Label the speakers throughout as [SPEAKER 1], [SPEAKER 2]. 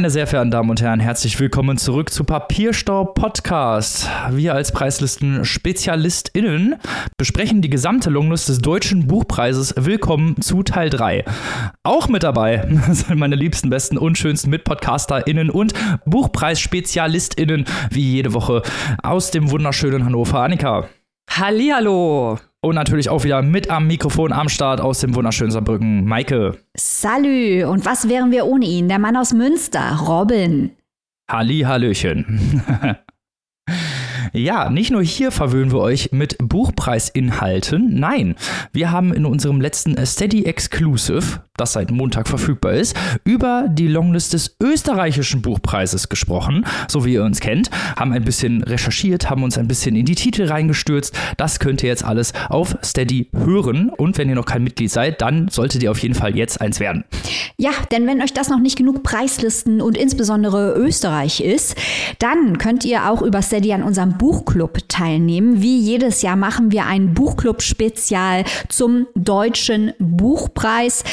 [SPEAKER 1] Meine sehr verehrten Damen und Herren, herzlich willkommen zurück zu Papierstau Podcast. Wir als Preislisten-SpezialistInnen besprechen die gesamte Longlist des Deutschen Buchpreises. Willkommen zu Teil 3. Auch mit dabei sind meine liebsten, besten und schönsten MitpodcasterInnen und Buchpreis-SpezialistInnen, wie jede Woche aus dem wunderschönen Hannover. Annika.
[SPEAKER 2] Hallihallo.
[SPEAKER 1] Und natürlich auch wieder mit am Mikrofon am Start aus dem wunderschönen Saarbrücken, Maike.
[SPEAKER 3] Salü. Und was wären wir ohne ihn? Der Mann aus Münster, Robin.
[SPEAKER 1] Halli, Hallöchen. Ja, nicht nur hier verwöhnen wir euch mit Buchpreisinhalten. Nein, wir haben in unserem letzten Steady Exclusive, das seit Montag verfügbar ist, über die Longlist des österreichischen Buchpreises gesprochen, so wie ihr uns kennt, haben ein bisschen recherchiert, haben uns ein bisschen in die Titel reingestürzt. Das könnt ihr jetzt alles auf Steady hören. Und wenn ihr noch kein Mitglied seid, dann solltet ihr auf jeden Fall jetzt eins werden.
[SPEAKER 3] Ja, denn wenn euch das noch nicht genug Preislisten und insbesondere Österreich ist, dann könnt ihr auch über Steady an unserem Buchclub teilnehmen. Wie jedes Jahr machen wir ein Buchclub-Spezial zum Deutschen Buchpreis.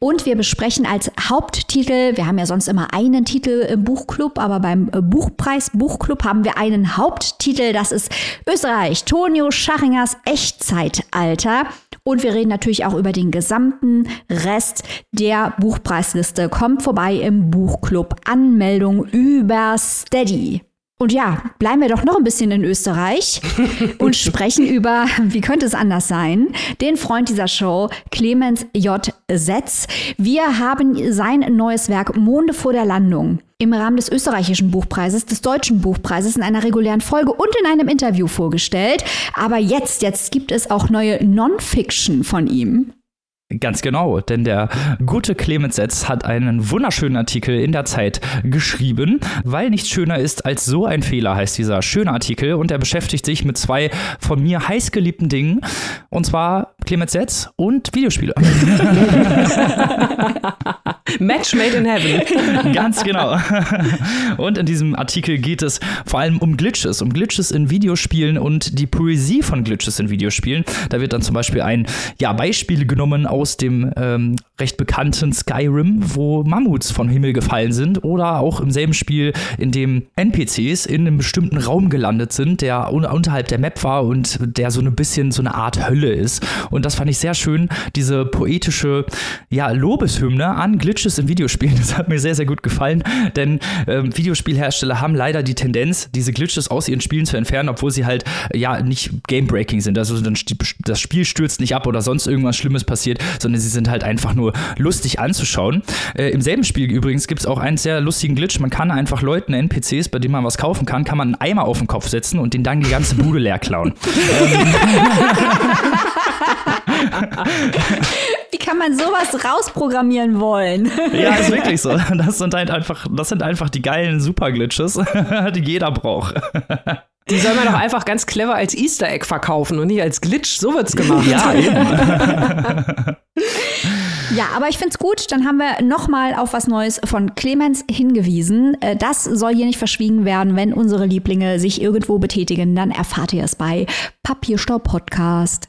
[SPEAKER 3] Und wir besprechen als Haupttitel, wir haben ja sonst immer einen Titel im Buchclub, aber beim Buchpreis Buchclub haben wir einen Haupttitel, das ist Österreich, Tonio Schachingers Echtzeitalter. Und wir reden natürlich auch über den gesamten Rest der Buchpreisliste. Kommt vorbei im Buchclub. Anmeldung über Steady. Und ja, bleiben wir doch noch ein bisschen in Österreich und sprechen über, wie könnte es anders sein, den Freund dieser Show, Clemens J. Setz. Wir haben sein neues Werk Monde vor der Landung im Rahmen des österreichischen Buchpreises, des deutschen Buchpreises in einer regulären Folge und in einem Interview vorgestellt. Aber jetzt, jetzt gibt es auch neue Non-Fiction von ihm.
[SPEAKER 1] Ganz genau, denn der gute Clemens Setz hat einen wunderschönen Artikel in der Zeit geschrieben, weil nichts schöner ist als so ein Fehler, heißt dieser schöne Artikel. Und er beschäftigt sich mit zwei von mir heißgeliebten Dingen, und zwar Clemens Setz und Videospiele.
[SPEAKER 2] Match made in heaven.
[SPEAKER 1] Ganz genau. Und in diesem Artikel geht es vor allem um Glitches, um Glitches in Videospielen und die Poesie von Glitches in Videospielen. Da wird dann zum Beispiel ein ja, Beispiel genommen aus dem ähm, recht bekannten Skyrim, wo Mammuts vom Himmel gefallen sind oder auch im selben Spiel, in dem NPCs in einem bestimmten Raum gelandet sind, der un unterhalb der Map war und der so ein bisschen so eine Art Hölle ist. Und das fand ich sehr schön, diese poetische ja, Lobeshymne an Glitches in Videospielen. Das hat mir sehr, sehr gut gefallen, denn ähm, Videospielhersteller haben leider die Tendenz, diese Glitches aus ihren Spielen zu entfernen, obwohl sie halt ja nicht game-breaking sind. Also das Spiel stürzt nicht ab oder sonst irgendwas Schlimmes passiert, sondern sie sind halt einfach nur lustig anzuschauen. Äh, Im selben Spiel übrigens gibt es auch einen sehr lustigen Glitch. Man kann einfach Leuten, NPCs, bei denen man was kaufen kann, kann man einen Eimer auf den Kopf setzen und den dann die ganze Bude leer klauen.
[SPEAKER 3] Wie kann man sowas rausprogrammieren wollen?
[SPEAKER 1] Ja, ist wirklich so. Das sind halt einfach, das sind einfach die geilen Super-Glitches, die jeder braucht.
[SPEAKER 2] Die soll man doch einfach ganz clever als Easter Egg verkaufen und nicht als Glitch. So wird's gemacht.
[SPEAKER 1] Ja, eben.
[SPEAKER 3] Ja, aber ich find's gut. Dann haben wir nochmal auf was Neues von Clemens hingewiesen. Äh, das soll hier nicht verschwiegen werden. Wenn unsere Lieblinge sich irgendwo betätigen, dann erfahrt ihr es bei Papierstau Podcast.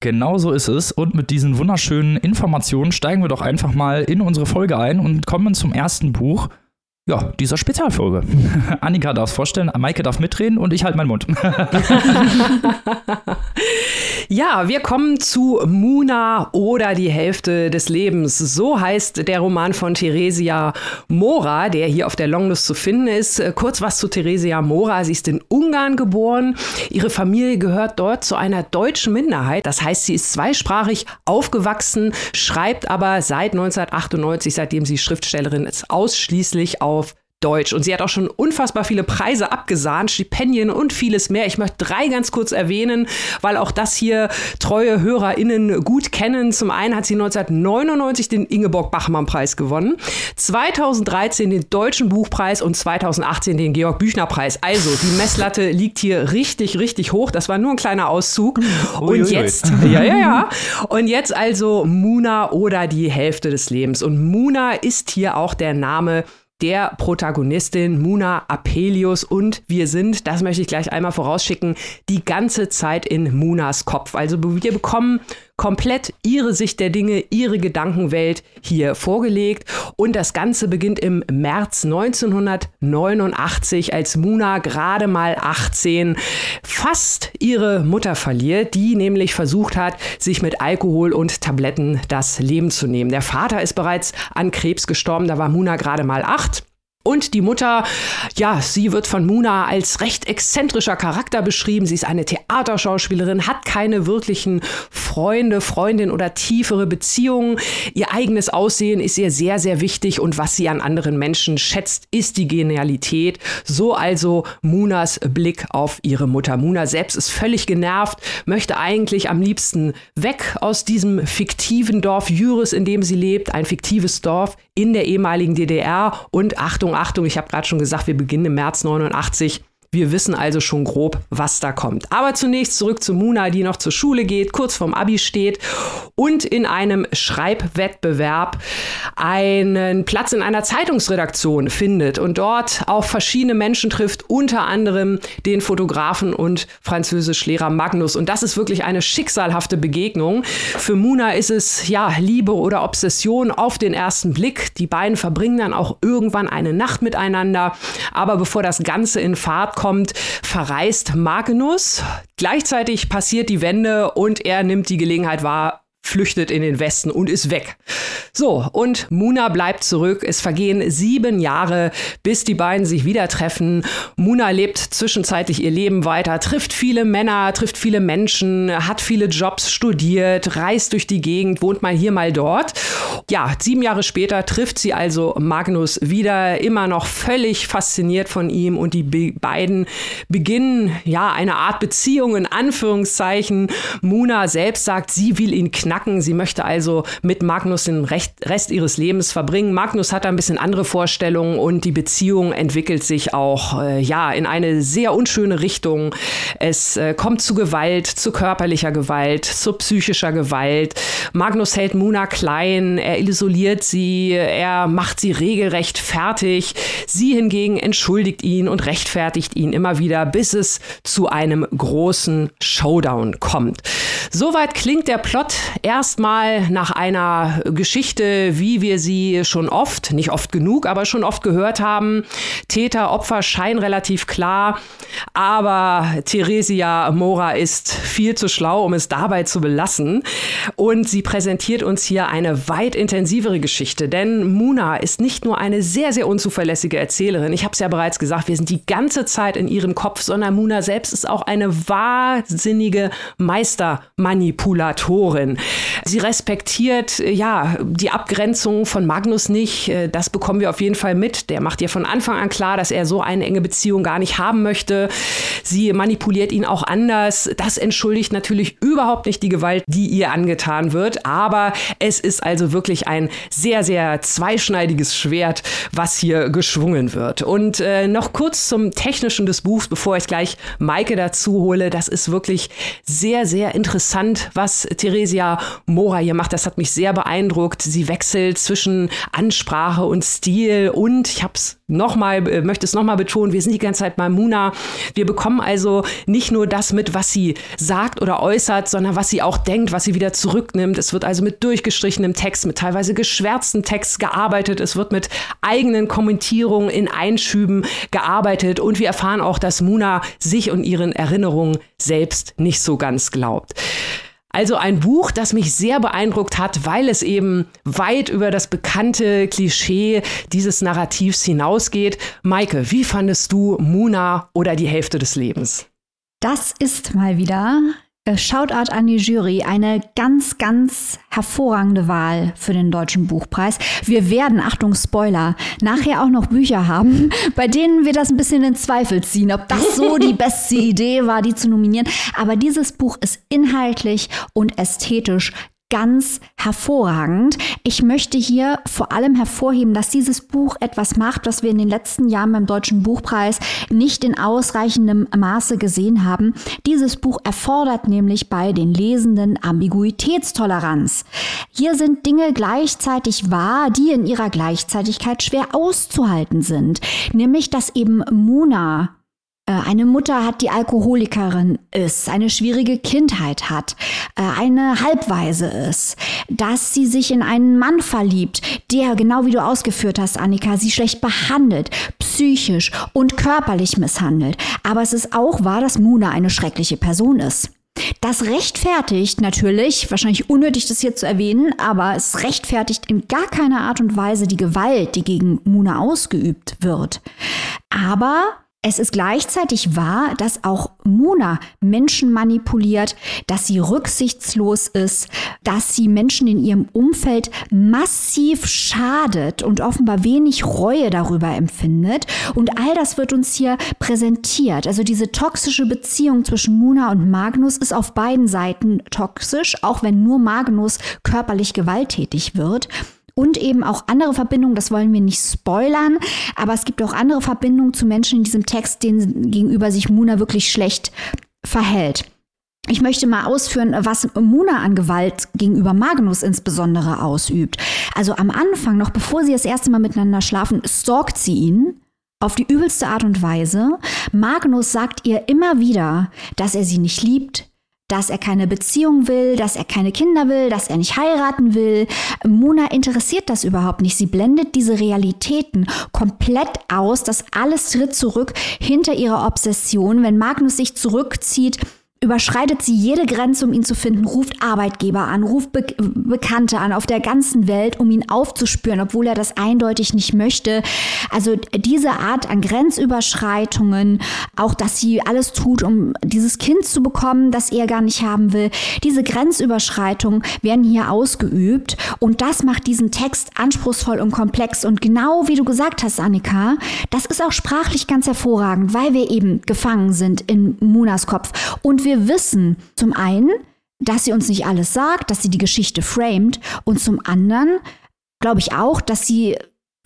[SPEAKER 1] Genau so ist es. Und mit diesen wunderschönen Informationen steigen wir doch einfach mal in unsere Folge ein und kommen zum ersten Buch. Ja, dieser Spezialfolge. Annika darf es vorstellen, Maike darf mitreden und ich halte meinen Mund.
[SPEAKER 2] ja, wir kommen zu Muna oder die Hälfte des Lebens. So heißt der Roman von Theresia Mora, der hier auf der Longlist zu finden ist. Kurz was zu Theresia Mora. Sie ist in Ungarn geboren. Ihre Familie gehört dort zu einer deutschen Minderheit. Das heißt, sie ist zweisprachig aufgewachsen, schreibt aber seit 1998, seitdem sie Schriftstellerin ist, ausschließlich auf Deutsch. Und sie hat auch schon unfassbar viele Preise abgesahnt, Stipendien und vieles mehr. Ich möchte drei ganz kurz erwähnen, weil auch das hier treue HörerInnen gut kennen. Zum einen hat sie 1999 den Ingeborg-Bachmann-Preis gewonnen, 2013 den Deutschen Buchpreis und 2018 den Georg-Büchner-Preis. Also, die Messlatte liegt hier richtig, richtig hoch. Das war nur ein kleiner Auszug. Und jetzt, ja, ja, ja. Und jetzt also Muna oder die Hälfte des Lebens. Und Muna ist hier auch der Name der Protagonistin Muna Apelius und wir sind, das möchte ich gleich einmal vorausschicken, die ganze Zeit in Munas Kopf. Also wir bekommen komplett ihre Sicht der Dinge, ihre Gedankenwelt hier vorgelegt. Und das Ganze beginnt im März 1989, als Muna gerade mal 18 fast ihre Mutter verliert, die nämlich versucht hat, sich mit Alkohol und Tabletten das Leben zu nehmen. Der Vater ist bereits an Krebs gestorben, da war Muna gerade mal acht. Und die Mutter, ja, sie wird von Muna als recht exzentrischer Charakter beschrieben. Sie ist eine Theaterschauspielerin, hat keine wirklichen Freunde, Freundin oder tiefere Beziehungen. Ihr eigenes Aussehen ist ihr sehr, sehr wichtig und was sie an anderen Menschen schätzt, ist die Genialität. So also Munas Blick auf ihre Mutter. Muna selbst ist völlig genervt, möchte eigentlich am liebsten weg aus diesem fiktiven Dorf Jüris, in dem sie lebt. Ein fiktives Dorf in der ehemaligen DDR und Achtung, Achtung, ich habe gerade schon gesagt, wir beginnen im März 89. Wir wissen also schon grob, was da kommt. Aber zunächst zurück zu Muna, die noch zur Schule geht, kurz vorm Abi steht und in einem Schreibwettbewerb einen Platz in einer Zeitungsredaktion findet und dort auf verschiedene Menschen trifft, unter anderem den Fotografen und Französischlehrer Magnus. Und das ist wirklich eine schicksalhafte Begegnung. Für Muna ist es ja Liebe oder Obsession auf den ersten Blick. Die beiden verbringen dann auch irgendwann eine Nacht miteinander. Aber bevor das Ganze in Fahrt kommt, kommt, verreist Magnus. Gleichzeitig passiert die Wende und er nimmt die Gelegenheit wahr, flüchtet in den Westen und ist weg. So, und Muna bleibt zurück. Es vergehen sieben Jahre, bis die beiden sich wieder treffen. Muna lebt zwischenzeitlich ihr Leben weiter, trifft viele Männer, trifft viele Menschen, hat viele Jobs, studiert, reist durch die Gegend, wohnt mal hier, mal dort. Ja, sieben Jahre später trifft sie also Magnus wieder, immer noch völlig fasziniert von ihm und die be beiden beginnen ja eine Art Beziehung in Anführungszeichen. Muna selbst sagt, sie will ihn knacken knacken. Sie möchte also mit Magnus den Rest ihres Lebens verbringen. Magnus hat da ein bisschen andere Vorstellungen und die Beziehung entwickelt sich auch äh, ja in eine sehr unschöne Richtung. Es äh, kommt zu Gewalt, zu körperlicher Gewalt, zu psychischer Gewalt. Magnus hält Muna klein, er isoliert sie, er macht sie regelrecht fertig. Sie hingegen entschuldigt ihn und rechtfertigt ihn immer wieder, bis es zu einem großen Showdown kommt. Soweit klingt der Plot erstmal nach einer Geschichte, wie wir sie schon oft, nicht oft genug, aber schon oft gehört haben. Täter, Opfer scheinen relativ klar, aber Theresia Mora ist viel zu schlau, um es dabei zu belassen. Und sie präsentiert uns hier eine weit intensivere Geschichte, denn Muna ist nicht nur eine sehr, sehr unzuverlässige Erzählerin. Ich habe es ja bereits gesagt, wir sind die ganze Zeit in ihrem Kopf, sondern Muna selbst ist auch eine wahnsinnige Meistermanipulatorin. Sie respektiert ja die Abgrenzung von Magnus nicht. Äh, das bekommen wir auf jeden Fall mit. Der macht ihr von Anfang an klar, dass er so eine enge Beziehung gar nicht haben möchte. Sie manipuliert ihn auch anders. Das entschuldigt natürlich überhaupt nicht die Gewalt, die ihr angetan wird. Aber es ist also wirklich ein sehr, sehr zweischneidiges Schwert, was hier geschwungen wird. Und äh, noch kurz zum Technischen des Buchs, bevor ich gleich Maike dazu hole. Das ist wirklich sehr, sehr interessant, was Theresia Mora hier macht. Das hat mich sehr beeindruckt. Sie wechselt zwischen Ansprache und Stil und ich habe es nochmal, äh, möchte es nochmal betonen, wir sind die ganze Zeit bei Muna. Wir bekommen also nicht nur das mit, was sie sagt oder äußert, sondern was sie auch denkt, was sie wieder zurücknimmt. Es wird also mit durchgestrichenem Text, mit teilweise geschwärztem Text gearbeitet. Es wird mit eigenen Kommentierungen in Einschüben gearbeitet und wir erfahren auch, dass Muna sich und ihren Erinnerungen selbst nicht so ganz glaubt. Also ein Buch, das mich sehr beeindruckt hat, weil es eben weit über das bekannte Klischee dieses Narrativs hinausgeht. Maike, wie fandest du Muna oder die Hälfte des Lebens?
[SPEAKER 3] Das ist mal wieder Shoutout an die Jury, eine ganz, ganz hervorragende Wahl für den Deutschen Buchpreis. Wir werden, Achtung, Spoiler, nachher auch noch Bücher haben, bei denen wir das ein bisschen in Zweifel ziehen, ob das so die beste Idee war, die zu nominieren. Aber dieses Buch ist inhaltlich und ästhetisch ganz hervorragend. Ich möchte hier vor allem hervorheben, dass dieses Buch etwas macht, was wir in den letzten Jahren beim Deutschen Buchpreis nicht in ausreichendem Maße gesehen haben. Dieses Buch erfordert nämlich bei den Lesenden Ambiguitätstoleranz. Hier sind Dinge gleichzeitig wahr, die in ihrer Gleichzeitigkeit schwer auszuhalten sind. Nämlich, dass eben Muna eine Mutter hat, die Alkoholikerin ist, eine schwierige Kindheit hat, äh, eine Halbweise ist, dass sie sich in einen Mann verliebt, der, genau wie du ausgeführt hast, Annika, sie schlecht behandelt, psychisch und körperlich misshandelt. Aber es ist auch wahr, dass Muna eine schreckliche Person ist. Das rechtfertigt natürlich, wahrscheinlich unnötig das hier zu erwähnen, aber es rechtfertigt in gar keiner Art und Weise die Gewalt, die gegen Muna ausgeübt wird. Aber es ist gleichzeitig wahr, dass auch Mona Menschen manipuliert, dass sie rücksichtslos ist, dass sie Menschen in ihrem Umfeld massiv schadet und offenbar wenig Reue darüber empfindet. Und all das wird uns hier präsentiert. Also diese toxische Beziehung zwischen Mona und Magnus ist auf beiden Seiten toxisch, auch wenn nur Magnus körperlich gewalttätig wird und eben auch andere Verbindungen, das wollen wir nicht spoilern, aber es gibt auch andere Verbindungen zu Menschen in diesem Text, denen gegenüber sich Muna wirklich schlecht verhält. Ich möchte mal ausführen, was Muna an Gewalt gegenüber Magnus insbesondere ausübt. Also am Anfang, noch bevor sie das erste Mal miteinander schlafen, stalkt sie ihn auf die übelste Art und Weise. Magnus sagt ihr immer wieder, dass er sie nicht liebt, dass er keine Beziehung will, dass er keine Kinder will, dass er nicht heiraten will. Mona interessiert das überhaupt nicht. Sie blendet diese Realitäten komplett aus. Das alles tritt zurück hinter ihrer Obsession. Wenn Magnus sich zurückzieht, überschreitet sie jede Grenze, um ihn zu finden, ruft Arbeitgeber an, ruft Be Bekannte an auf der ganzen Welt, um ihn aufzuspüren, obwohl er das eindeutig nicht möchte. Also diese Art an Grenzüberschreitungen, auch dass sie alles tut, um dieses Kind zu bekommen, das er gar nicht haben will, diese Grenzüberschreitungen werden hier ausgeübt. Und das macht diesen Text anspruchsvoll und komplex. Und genau wie du gesagt hast, Annika, das ist auch sprachlich ganz hervorragend, weil wir eben gefangen sind in Munas Kopf. Und wir wir wissen zum einen, dass sie uns nicht alles sagt, dass sie die Geschichte framet und zum anderen glaube ich auch, dass sie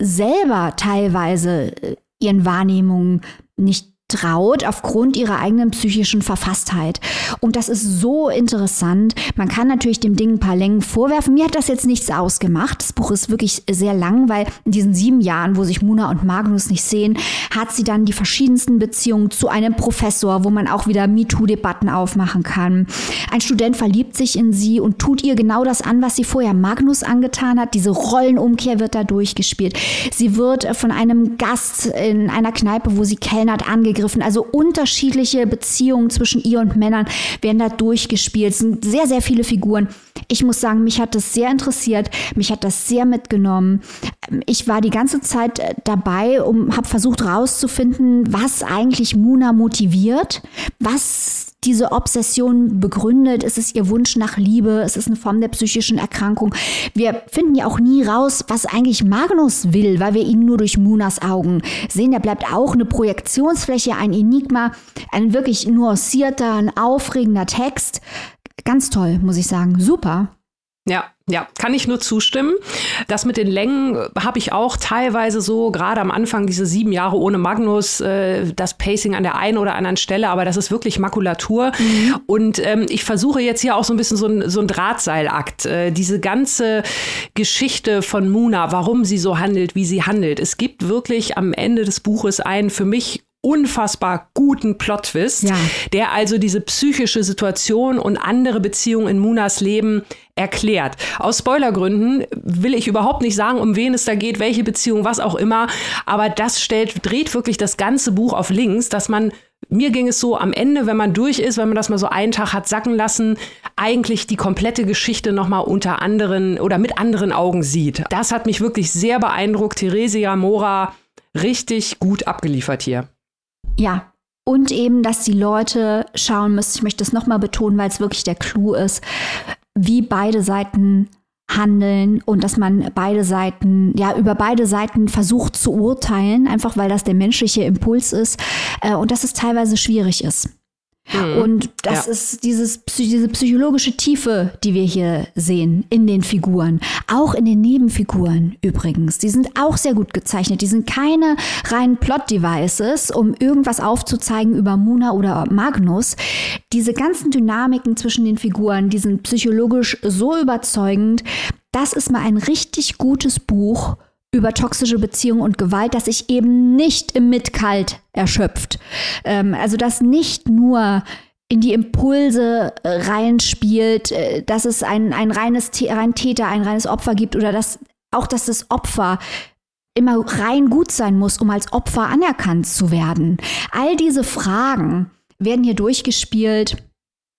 [SPEAKER 3] selber teilweise äh, ihren Wahrnehmungen nicht traut aufgrund ihrer eigenen psychischen Verfasstheit. Und das ist so interessant. Man kann natürlich dem Ding ein paar Längen vorwerfen. Mir hat das jetzt nichts ausgemacht. Das Buch ist wirklich sehr lang, weil in diesen sieben Jahren, wo sich Muna und Magnus nicht sehen, hat sie dann die verschiedensten Beziehungen zu einem Professor, wo man auch wieder MeToo-Debatten aufmachen kann. Ein Student verliebt sich in sie und tut ihr genau das an, was sie vorher Magnus angetan hat. Diese Rollenumkehr wird da durchgespielt. Sie wird von einem Gast in einer Kneipe, wo sie kellnert, angegriffen angegriffen. Also unterschiedliche Beziehungen zwischen ihr und Männern werden da durchgespielt. Es sind sehr, sehr viele Figuren. Ich muss sagen, mich hat das sehr interessiert, mich hat das sehr mitgenommen. Ich war die ganze Zeit äh, dabei und habe versucht herauszufinden, was eigentlich Muna motiviert, was diese Obsession begründet. Es ist ihr Wunsch nach Liebe. Es ist eine Form der psychischen Erkrankung. Wir finden ja auch nie raus, was eigentlich Magnus will, weil wir ihn nur durch Munas Augen sehen. Er bleibt auch eine Projektionsfläche, ein Enigma, ein wirklich nuancierter, ein aufregender Text. Ganz toll, muss ich sagen. Super.
[SPEAKER 2] Ja, ja, kann ich nur zustimmen. Das mit den Längen habe ich auch teilweise so, gerade am Anfang, diese sieben Jahre ohne Magnus, äh, das Pacing an der einen oder anderen Stelle, aber das ist wirklich Makulatur. Mhm. Und ähm, ich versuche jetzt hier auch so ein bisschen so ein, so ein Drahtseilakt. Äh, diese ganze Geschichte von Muna, warum sie so handelt, wie sie handelt. Es gibt wirklich am Ende des Buches einen für mich unfassbar guten Plot-Twist, ja. der also diese psychische Situation und andere Beziehungen in Munas Leben erklärt. Aus Spoilergründen will ich überhaupt nicht sagen, um wen es da geht, welche Beziehung, was auch immer, aber das stellt, dreht wirklich das ganze Buch auf links, dass man mir ging es so am Ende, wenn man durch ist, wenn man das mal so einen Tag hat sacken lassen, eigentlich die komplette Geschichte nochmal unter anderen oder mit anderen Augen sieht. Das hat mich wirklich sehr beeindruckt. Theresia Mora richtig gut abgeliefert hier.
[SPEAKER 3] Ja, und eben, dass die Leute schauen müssen, ich möchte das nochmal betonen, weil es wirklich der Clou ist, wie beide Seiten handeln und dass man beide Seiten, ja, über beide Seiten versucht zu urteilen, einfach weil das der menschliche Impuls ist äh, und dass es teilweise schwierig ist. Mhm. Und das ja. ist dieses, diese psychologische Tiefe, die wir hier sehen in den Figuren. Auch in den Nebenfiguren übrigens. Die sind auch sehr gut gezeichnet. Die sind keine reinen Plot-Devices, um irgendwas aufzuzeigen über Muna oder Magnus. Diese ganzen Dynamiken zwischen den Figuren, die sind psychologisch so überzeugend. Das ist mal ein richtig gutes Buch über toxische Beziehungen und Gewalt, das sich eben nicht im Mitkalt erschöpft. Ähm, also dass nicht nur in die Impulse äh, reinspielt, äh, dass es ein, ein reines rein Täter, ein reines Opfer gibt oder dass auch, dass das Opfer immer rein gut sein muss, um als Opfer anerkannt zu werden. All diese Fragen werden hier durchgespielt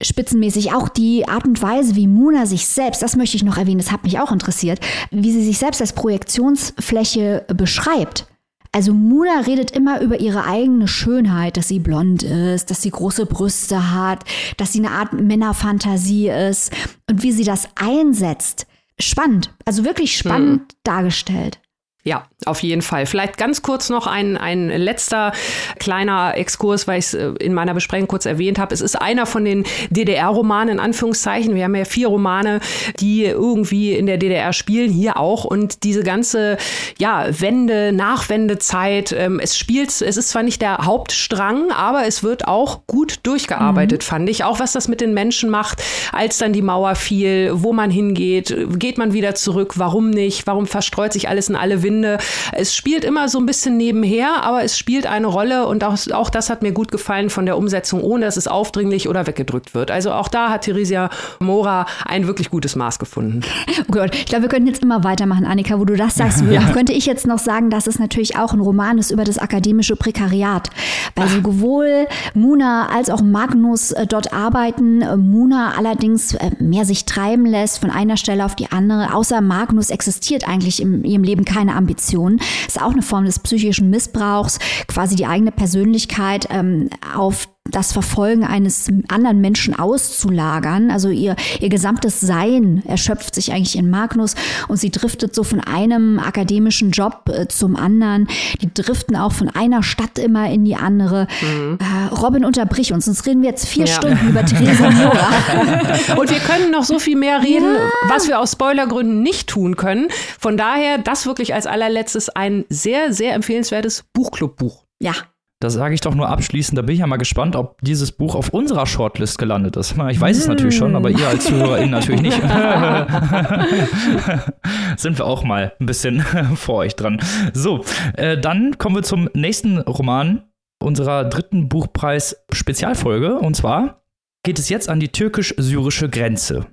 [SPEAKER 3] spitzenmäßig auch die Art und Weise, wie Muna sich selbst, das möchte ich noch erwähnen, das hat mich auch interessiert, wie sie sich selbst als Projektionsfläche beschreibt. Also Muna redet immer über ihre eigene Schönheit, dass sie blond ist, dass sie große Brüste hat, dass sie eine Art Männerfantasie ist und wie sie das einsetzt. Spannend, also wirklich spannend hm. dargestellt.
[SPEAKER 2] Ja, auf jeden Fall. Vielleicht ganz kurz noch ein, ein letzter kleiner Exkurs, weil ich es äh, in meiner Besprechung kurz erwähnt habe. Es ist einer von den DDR-Romanen, in Anführungszeichen. Wir haben ja vier Romane, die irgendwie in der DDR spielen, hier auch. Und diese ganze, ja, Wende, Nachwendezeit, ähm, es spielt, es ist zwar nicht der Hauptstrang, aber es wird auch gut durchgearbeitet, mhm. fand ich. Auch was das mit den Menschen macht, als dann die Mauer fiel, wo man hingeht, geht man wieder zurück, warum nicht, warum verstreut sich alles in alle Winde finde, es spielt immer so ein bisschen nebenher, aber es spielt eine Rolle und auch, auch das hat mir gut gefallen von der Umsetzung, ohne dass es aufdringlich oder weggedrückt wird. Also auch da hat Theresia Mora ein wirklich gutes Maß gefunden.
[SPEAKER 3] Oh Gott, ich glaube, wir könnten jetzt immer weitermachen, Annika, wo du das sagst. Ja. Könnte ich jetzt noch sagen, dass es natürlich auch ein Roman ist über das akademische Prekariat. Weil sowohl Muna als auch Magnus äh, dort arbeiten. Äh, Muna allerdings äh, mehr sich treiben lässt von einer Stelle auf die andere. Außer Magnus existiert eigentlich in ihrem Leben keine Ambitionen. Ist auch eine Form des psychischen Missbrauchs, quasi die eigene Persönlichkeit ähm, auf das Verfolgen eines anderen Menschen auszulagern. Also ihr, ihr gesamtes Sein erschöpft sich eigentlich in Magnus und sie driftet so von einem akademischen Job äh, zum anderen. Die driften auch von einer Stadt immer in die andere. Mhm. Äh, Robin, unterbrich uns, sonst reden wir jetzt vier ja. Stunden über Theresa Mora.
[SPEAKER 2] und wir können noch so viel mehr reden, ja. was wir aus Spoilergründen nicht tun können. Von daher, das wirklich als allerletztes ein sehr, sehr empfehlenswertes Buchclub-Buch.
[SPEAKER 3] Ja,
[SPEAKER 1] da sage ich doch nur abschließend, da bin ich ja mal gespannt, ob dieses Buch auf unserer Shortlist gelandet ist. Ich weiß es natürlich schon, aber ihr als ZuhörerInnen natürlich nicht. Sind wir auch mal ein bisschen vor euch dran. So, äh, dann kommen wir zum nächsten Roman unserer dritten Buchpreis-Spezialfolge. Und zwar geht es jetzt an die türkisch-syrische Grenze.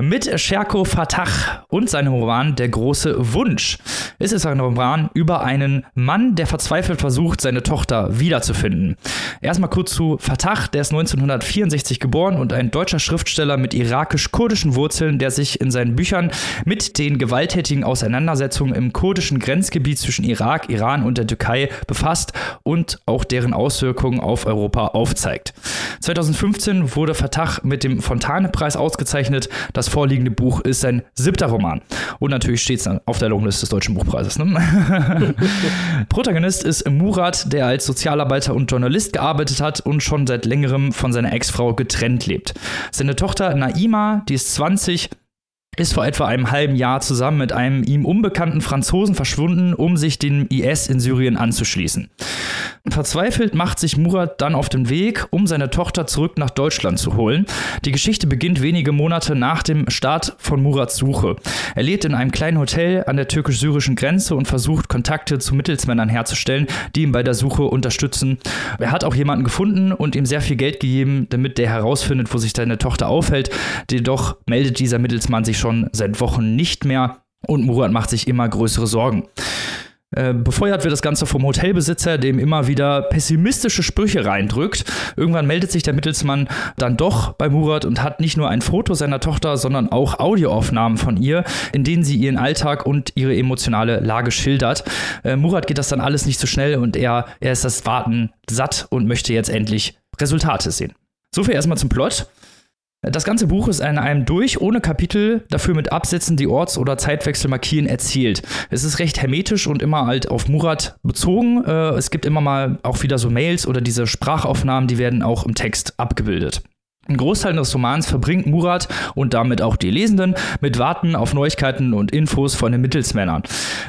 [SPEAKER 1] Mit Sherko Fatah und seinem Roman Der große Wunsch ist es ein Roman über einen Mann, der verzweifelt versucht, seine Tochter wiederzufinden. Erstmal kurz zu Fatah, der ist 1964 geboren und ein deutscher Schriftsteller mit irakisch-kurdischen Wurzeln, der sich in seinen Büchern mit den gewalttätigen Auseinandersetzungen im kurdischen Grenzgebiet zwischen Irak, Iran und der Türkei befasst und auch deren Auswirkungen auf Europa aufzeigt. 2015 wurde Fatah mit dem Fontane-Preis ausgezeichnet. Das vorliegende Buch ist sein siebter Roman. Und natürlich steht es auf der Longliste des Deutschen Buchpreises. Ne? Protagonist ist Murat, der als Sozialarbeiter und Journalist gearbeitet hat und schon seit längerem von seiner Ex-Frau getrennt lebt. Seine Tochter Naima, die ist 20, ist vor etwa einem halben Jahr zusammen mit einem ihm unbekannten Franzosen verschwunden, um sich dem IS in Syrien anzuschließen. Verzweifelt macht sich Murat dann auf den Weg, um seine Tochter zurück nach Deutschland zu holen. Die Geschichte beginnt wenige Monate nach dem Start von Murats Suche. Er lebt in einem kleinen Hotel an der türkisch-syrischen Grenze und versucht, Kontakte zu Mittelsmännern herzustellen, die ihm bei der Suche unterstützen. Er hat auch jemanden gefunden und ihm sehr viel Geld gegeben, damit der herausfindet, wo sich seine Tochter aufhält. Jedoch meldet dieser Mittelsmann sich schon seit Wochen nicht mehr und Murat macht sich immer größere Sorgen. Äh, befeuert wird das Ganze vom Hotelbesitzer, dem immer wieder pessimistische Sprüche reindrückt. Irgendwann meldet sich der Mittelsmann dann doch bei Murat und hat nicht nur ein Foto seiner Tochter, sondern auch Audioaufnahmen von ihr, in denen sie ihren Alltag und ihre emotionale Lage schildert. Äh, Murat geht das dann alles nicht so schnell und er, er ist das Warten satt und möchte jetzt endlich Resultate sehen. So viel erstmal zum Plot. Das ganze Buch ist in einem durch, ohne Kapitel, dafür mit Absätzen, die Orts- oder Zeitwechsel markieren, erzählt. Es ist recht hermetisch und immer halt auf Murat bezogen. Äh, es gibt immer mal auch wieder so Mails oder diese Sprachaufnahmen, die werden auch im Text abgebildet. Ein Großteil des Romans verbringt Murat und damit auch die Lesenden mit Warten auf Neuigkeiten und Infos von den Mittelsmännern.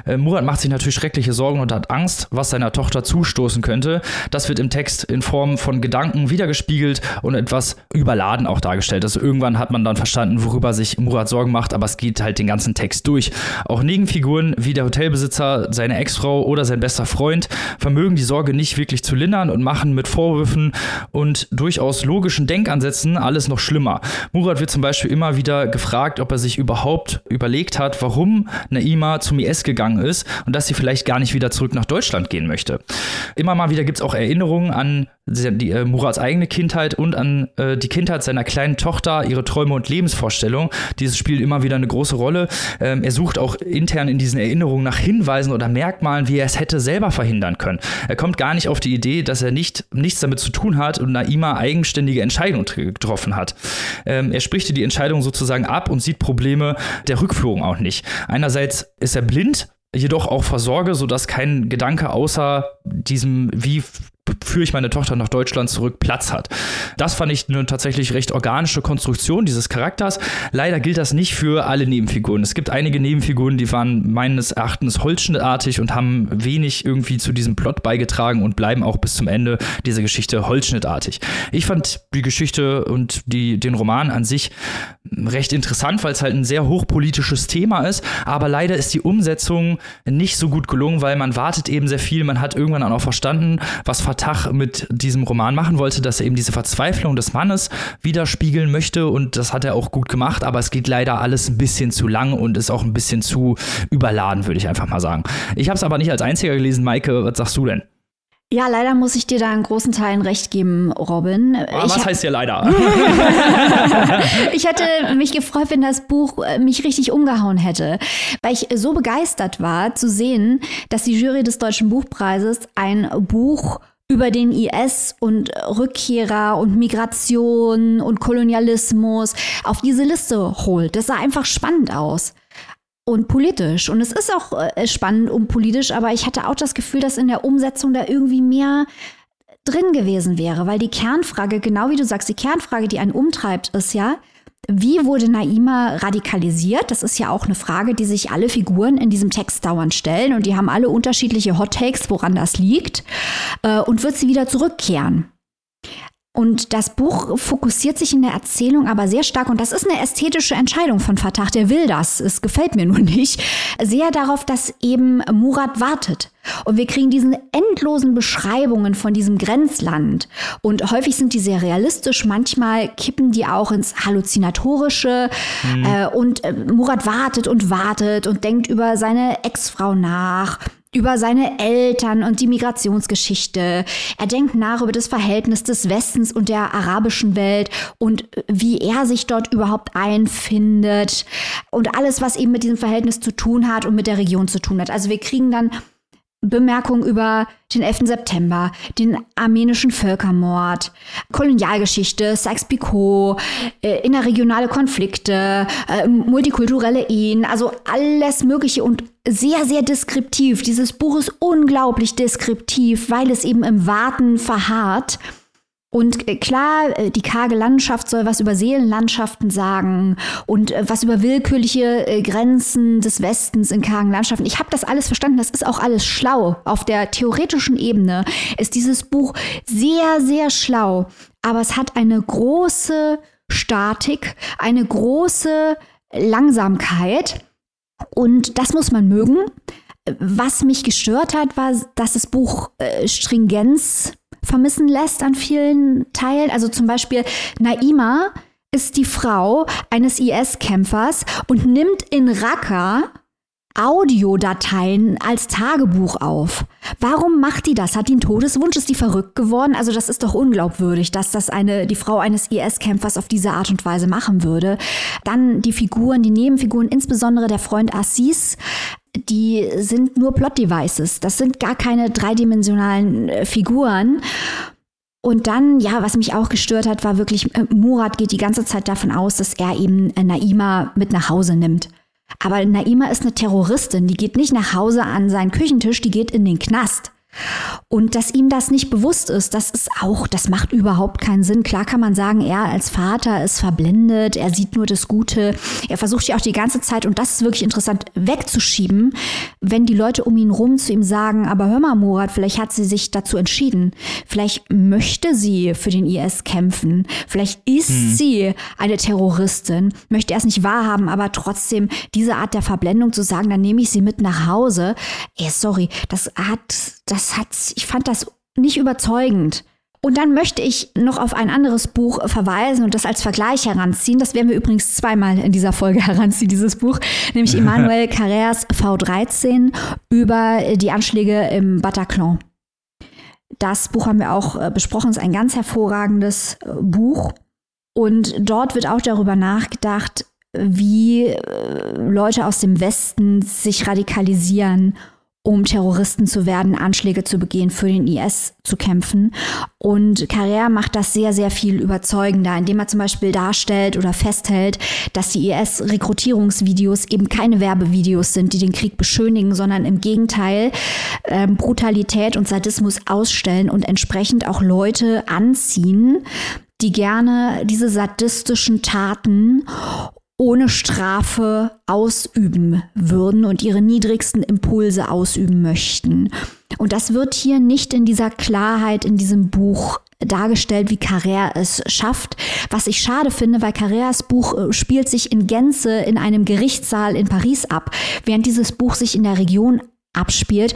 [SPEAKER 1] Äh, Murat macht sich natürlich schreckliche Sorgen und hat Angst, was seiner Tochter zustoßen könnte. Das wird im Text in Form von Gedanken wiedergespiegelt und etwas überladen auch dargestellt. Also irgendwann hat man dann verstanden, worüber sich Murat Sorgen macht, aber es geht halt den ganzen Text durch. Auch Nebenfiguren wie der Hotelbesitzer, seine Ex-Frau oder sein bester Freund vermögen die Sorge nicht wirklich zu lindern und machen mit Vorwürfen und durchaus logischen Denkansätzen Ganzen alles noch schlimmer. Murat wird zum Beispiel immer wieder gefragt, ob er sich überhaupt überlegt hat, warum Naima zum IS gegangen ist und dass sie vielleicht gar nicht wieder zurück nach Deutschland gehen möchte. Immer mal wieder gibt es auch Erinnerungen an die, äh, Murats eigene Kindheit und an äh, die Kindheit seiner kleinen Tochter, ihre Träume und Lebensvorstellungen. Dieses spielt immer wieder eine große Rolle. Ähm, er sucht auch intern in diesen Erinnerungen nach Hinweisen oder Merkmalen, wie er es hätte selber verhindern können. Er kommt gar nicht auf die Idee, dass er nicht, nichts damit zu tun hat und Naima eigenständige Entscheidungen getroffen hat. Ähm, er spricht die Entscheidung sozusagen ab und sieht Probleme der Rückführung auch nicht. Einerseits ist er blind, jedoch auch versorge, sodass kein Gedanke außer diesem, wie führe ich meine Tochter nach Deutschland zurück, Platz hat. Das fand ich eine tatsächlich recht organische Konstruktion dieses Charakters. Leider gilt das nicht für alle Nebenfiguren. Es gibt einige Nebenfiguren, die waren meines Erachtens holzschnittartig und haben wenig irgendwie zu diesem Plot beigetragen und bleiben auch bis zum Ende dieser Geschichte holzschnittartig. Ich fand die Geschichte und die, den Roman an sich recht interessant, weil es halt ein sehr hochpolitisches Thema ist, aber leider ist die Umsetzung nicht so gut gelungen, weil man wartet eben sehr viel, man hat irgendwann auch verstanden, was Fatah mit diesem Roman machen wollte, dass er eben diese Verzweiflung des Mannes widerspiegeln möchte und das hat er auch gut gemacht, aber es geht leider alles ein bisschen zu lang und ist auch ein bisschen zu überladen, würde ich einfach mal sagen. Ich habe es aber nicht als einziger gelesen. Maike, was sagst du denn?
[SPEAKER 3] Ja, leider muss ich dir da in großen Teilen recht geben, Robin.
[SPEAKER 1] Ah, was heißt hier leider?
[SPEAKER 3] ich hätte mich gefreut, wenn das Buch äh, mich richtig umgehauen hätte, weil ich so begeistert war zu sehen, dass die Jury des Deutschen Buchpreises ein Buch über den IS und Rückkehrer und Migration und Kolonialismus auf diese Liste holt. Das sah einfach spannend aus und politisch. Und es ist auch äh, spannend und politisch, aber ich hatte auch das Gefühl, dass in der Umsetzung da irgendwie mehr drin gewesen wäre, weil die Kernfrage, genau wie du sagst, die Kernfrage, die einen umtreibt, ist ja, wie wurde Naima radikalisiert? Das ist ja auch eine Frage, die sich alle Figuren in diesem Text dauernd stellen und die haben alle unterschiedliche Hot Takes, woran das liegt. Äh, und wird sie wieder zurückkehren? Und das Buch fokussiert sich in der Erzählung aber sehr stark, und das ist eine ästhetische Entscheidung von Fatah, der will das, es gefällt mir nur nicht, sehr darauf, dass eben Murat wartet. Und wir kriegen diesen endlosen Beschreibungen von diesem Grenzland. Und häufig sind die sehr realistisch, manchmal kippen die auch ins Halluzinatorische. Mhm. Äh, und äh, Murat wartet und wartet und denkt über seine Ex-Frau nach über seine Eltern und die Migrationsgeschichte. Er denkt nach über das Verhältnis des Westens und der arabischen Welt und wie er sich dort überhaupt einfindet und alles, was eben mit diesem Verhältnis zu tun hat und mit der Region zu tun hat. Also wir kriegen dann Bemerkungen über den 11. September, den armenischen Völkermord, Kolonialgeschichte, Sykes-Picot, äh, innerregionale Konflikte, äh, multikulturelle Ehen, also alles Mögliche und sehr, sehr deskriptiv. Dieses Buch ist unglaublich deskriptiv, weil es eben im Warten verharrt und äh, klar, äh, die karge Landschaft soll was über Seelenlandschaften sagen und äh, was über willkürliche Grenzen des Westens in kargen Landschaften. Ich habe das alles verstanden, das ist auch alles schlau. Auf der theoretischen Ebene ist dieses Buch sehr, sehr schlau, aber es hat eine große Statik, eine große Langsamkeit und das muss man mögen. Was mich gestört hat, war, dass das Buch Stringenz vermissen lässt an vielen Teilen. Also zum Beispiel Naima ist die Frau eines IS-Kämpfers und nimmt in Raqqa Audiodateien als Tagebuch auf. Warum macht die das? Hat die einen Todeswunsch? Ist die verrückt geworden? Also das ist doch unglaubwürdig, dass das eine, die Frau eines IS-Kämpfers auf diese Art und Weise machen würde. Dann die Figuren, die Nebenfiguren, insbesondere der Freund Assis, die sind nur Plot-Devices. Das sind gar keine dreidimensionalen äh, Figuren. Und dann, ja, was mich auch gestört hat, war wirklich, äh, Murat geht die ganze Zeit davon aus, dass er eben äh, Naima mit nach Hause nimmt. Aber Naima ist eine Terroristin, die geht nicht nach Hause an seinen Küchentisch, die geht in den Knast. Und dass ihm das nicht bewusst ist, das ist auch, das macht überhaupt keinen Sinn. Klar kann man sagen, er als Vater ist verblendet, er sieht nur das Gute. Er versucht ja auch die ganze Zeit, und das ist wirklich interessant, wegzuschieben, wenn die Leute um ihn rum zu ihm sagen, aber hör mal, Murat, vielleicht hat sie sich dazu entschieden. Vielleicht möchte sie für den IS kämpfen. Vielleicht ist hm. sie eine Terroristin, möchte er es nicht wahrhaben, aber trotzdem diese Art der Verblendung zu sagen, dann nehme ich sie mit nach Hause. Ey, sorry, das hat, das hat, ich fand das nicht überzeugend. Und dann möchte ich noch auf ein anderes Buch verweisen und das als Vergleich heranziehen. Das werden wir übrigens zweimal in dieser Folge heranziehen, dieses Buch, nämlich Emmanuel Carrers V13 über die Anschläge im Bataclan. Das Buch haben wir auch äh, besprochen, ist ein ganz hervorragendes äh, Buch. Und dort wird auch darüber nachgedacht, wie äh, Leute aus dem Westen sich radikalisieren um Terroristen zu werden, Anschläge zu begehen, für den IS zu kämpfen. Und Carrère macht das sehr, sehr viel überzeugender, indem er zum Beispiel darstellt oder festhält, dass die IS-Rekrutierungsvideos eben keine Werbevideos sind, die den Krieg beschönigen, sondern im Gegenteil äh, Brutalität und Sadismus ausstellen und entsprechend auch Leute anziehen, die gerne diese sadistischen Taten ohne Strafe ausüben würden und ihre niedrigsten Impulse ausüben möchten. Und das wird hier nicht in dieser Klarheit in diesem Buch dargestellt, wie Carrère es schafft. Was ich schade finde, weil Carrères Buch äh, spielt sich in Gänze in einem Gerichtssaal in Paris ab, während dieses Buch sich in der Region abspielt.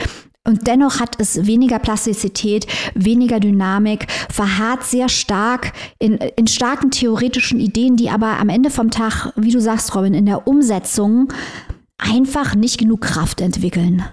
[SPEAKER 3] Und dennoch hat es weniger Plastizität, weniger Dynamik, verharrt sehr stark in, in starken theoretischen Ideen, die aber am Ende vom Tag, wie du sagst, Robin, in der Umsetzung einfach nicht genug Kraft entwickeln.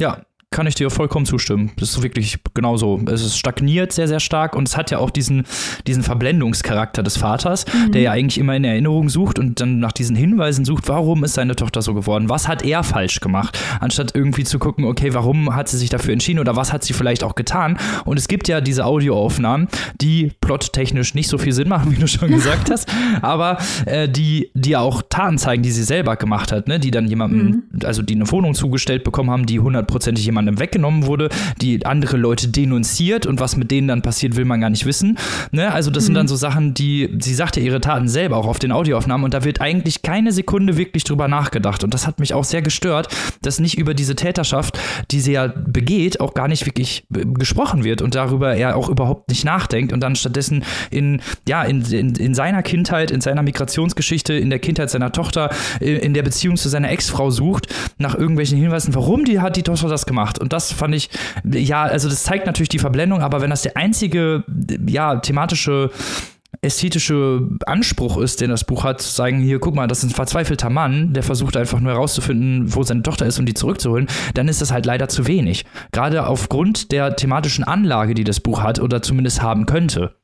[SPEAKER 1] Ja, kann ich dir vollkommen zustimmen. Das ist wirklich genauso. Es ist stagniert sehr, sehr stark und es hat ja auch diesen, diesen Verblendungscharakter des Vaters, mhm. der ja eigentlich immer in Erinnerung sucht und dann nach diesen Hinweisen sucht, warum ist seine Tochter so geworden? Was hat er falsch gemacht? Anstatt irgendwie zu gucken, okay, warum hat sie sich dafür entschieden oder was hat sie vielleicht auch getan? Und es gibt ja diese Audioaufnahmen, die plottechnisch nicht so viel Sinn machen, wie du schon gesagt hast, aber äh, die, die auch Taten zeigen, die sie selber gemacht hat, ne? die dann jemandem, mhm. also die eine Wohnung zugestellt bekommen haben, die hundertprozentig jemand jemandem weggenommen wurde, die andere Leute denunziert und was mit denen dann passiert, will man gar nicht wissen. Ne? Also das mhm. sind dann so Sachen, die, sie sagte ihre Taten selber auch auf den Audioaufnahmen und da wird eigentlich keine Sekunde wirklich drüber nachgedacht. Und das hat mich auch sehr gestört, dass nicht über diese Täterschaft, die sie ja begeht, auch gar nicht wirklich gesprochen wird und darüber er auch überhaupt nicht nachdenkt und dann stattdessen in, ja, in, in, in seiner Kindheit, in seiner Migrationsgeschichte, in der Kindheit seiner Tochter, in der Beziehung zu seiner Ex-Frau sucht, nach irgendwelchen Hinweisen, warum die hat die Tochter das gemacht gemacht. Und das fand ich, ja, also das zeigt natürlich die Verblendung, aber wenn das der einzige, ja, thematische ästhetische Anspruch ist, den das Buch hat, zu sagen, hier, guck mal, das ist ein verzweifelter Mann, der versucht einfach nur herauszufinden, wo seine Tochter ist und die zurückzuholen, dann ist das halt leider zu wenig. Gerade aufgrund der thematischen Anlage, die das Buch hat oder zumindest haben könnte.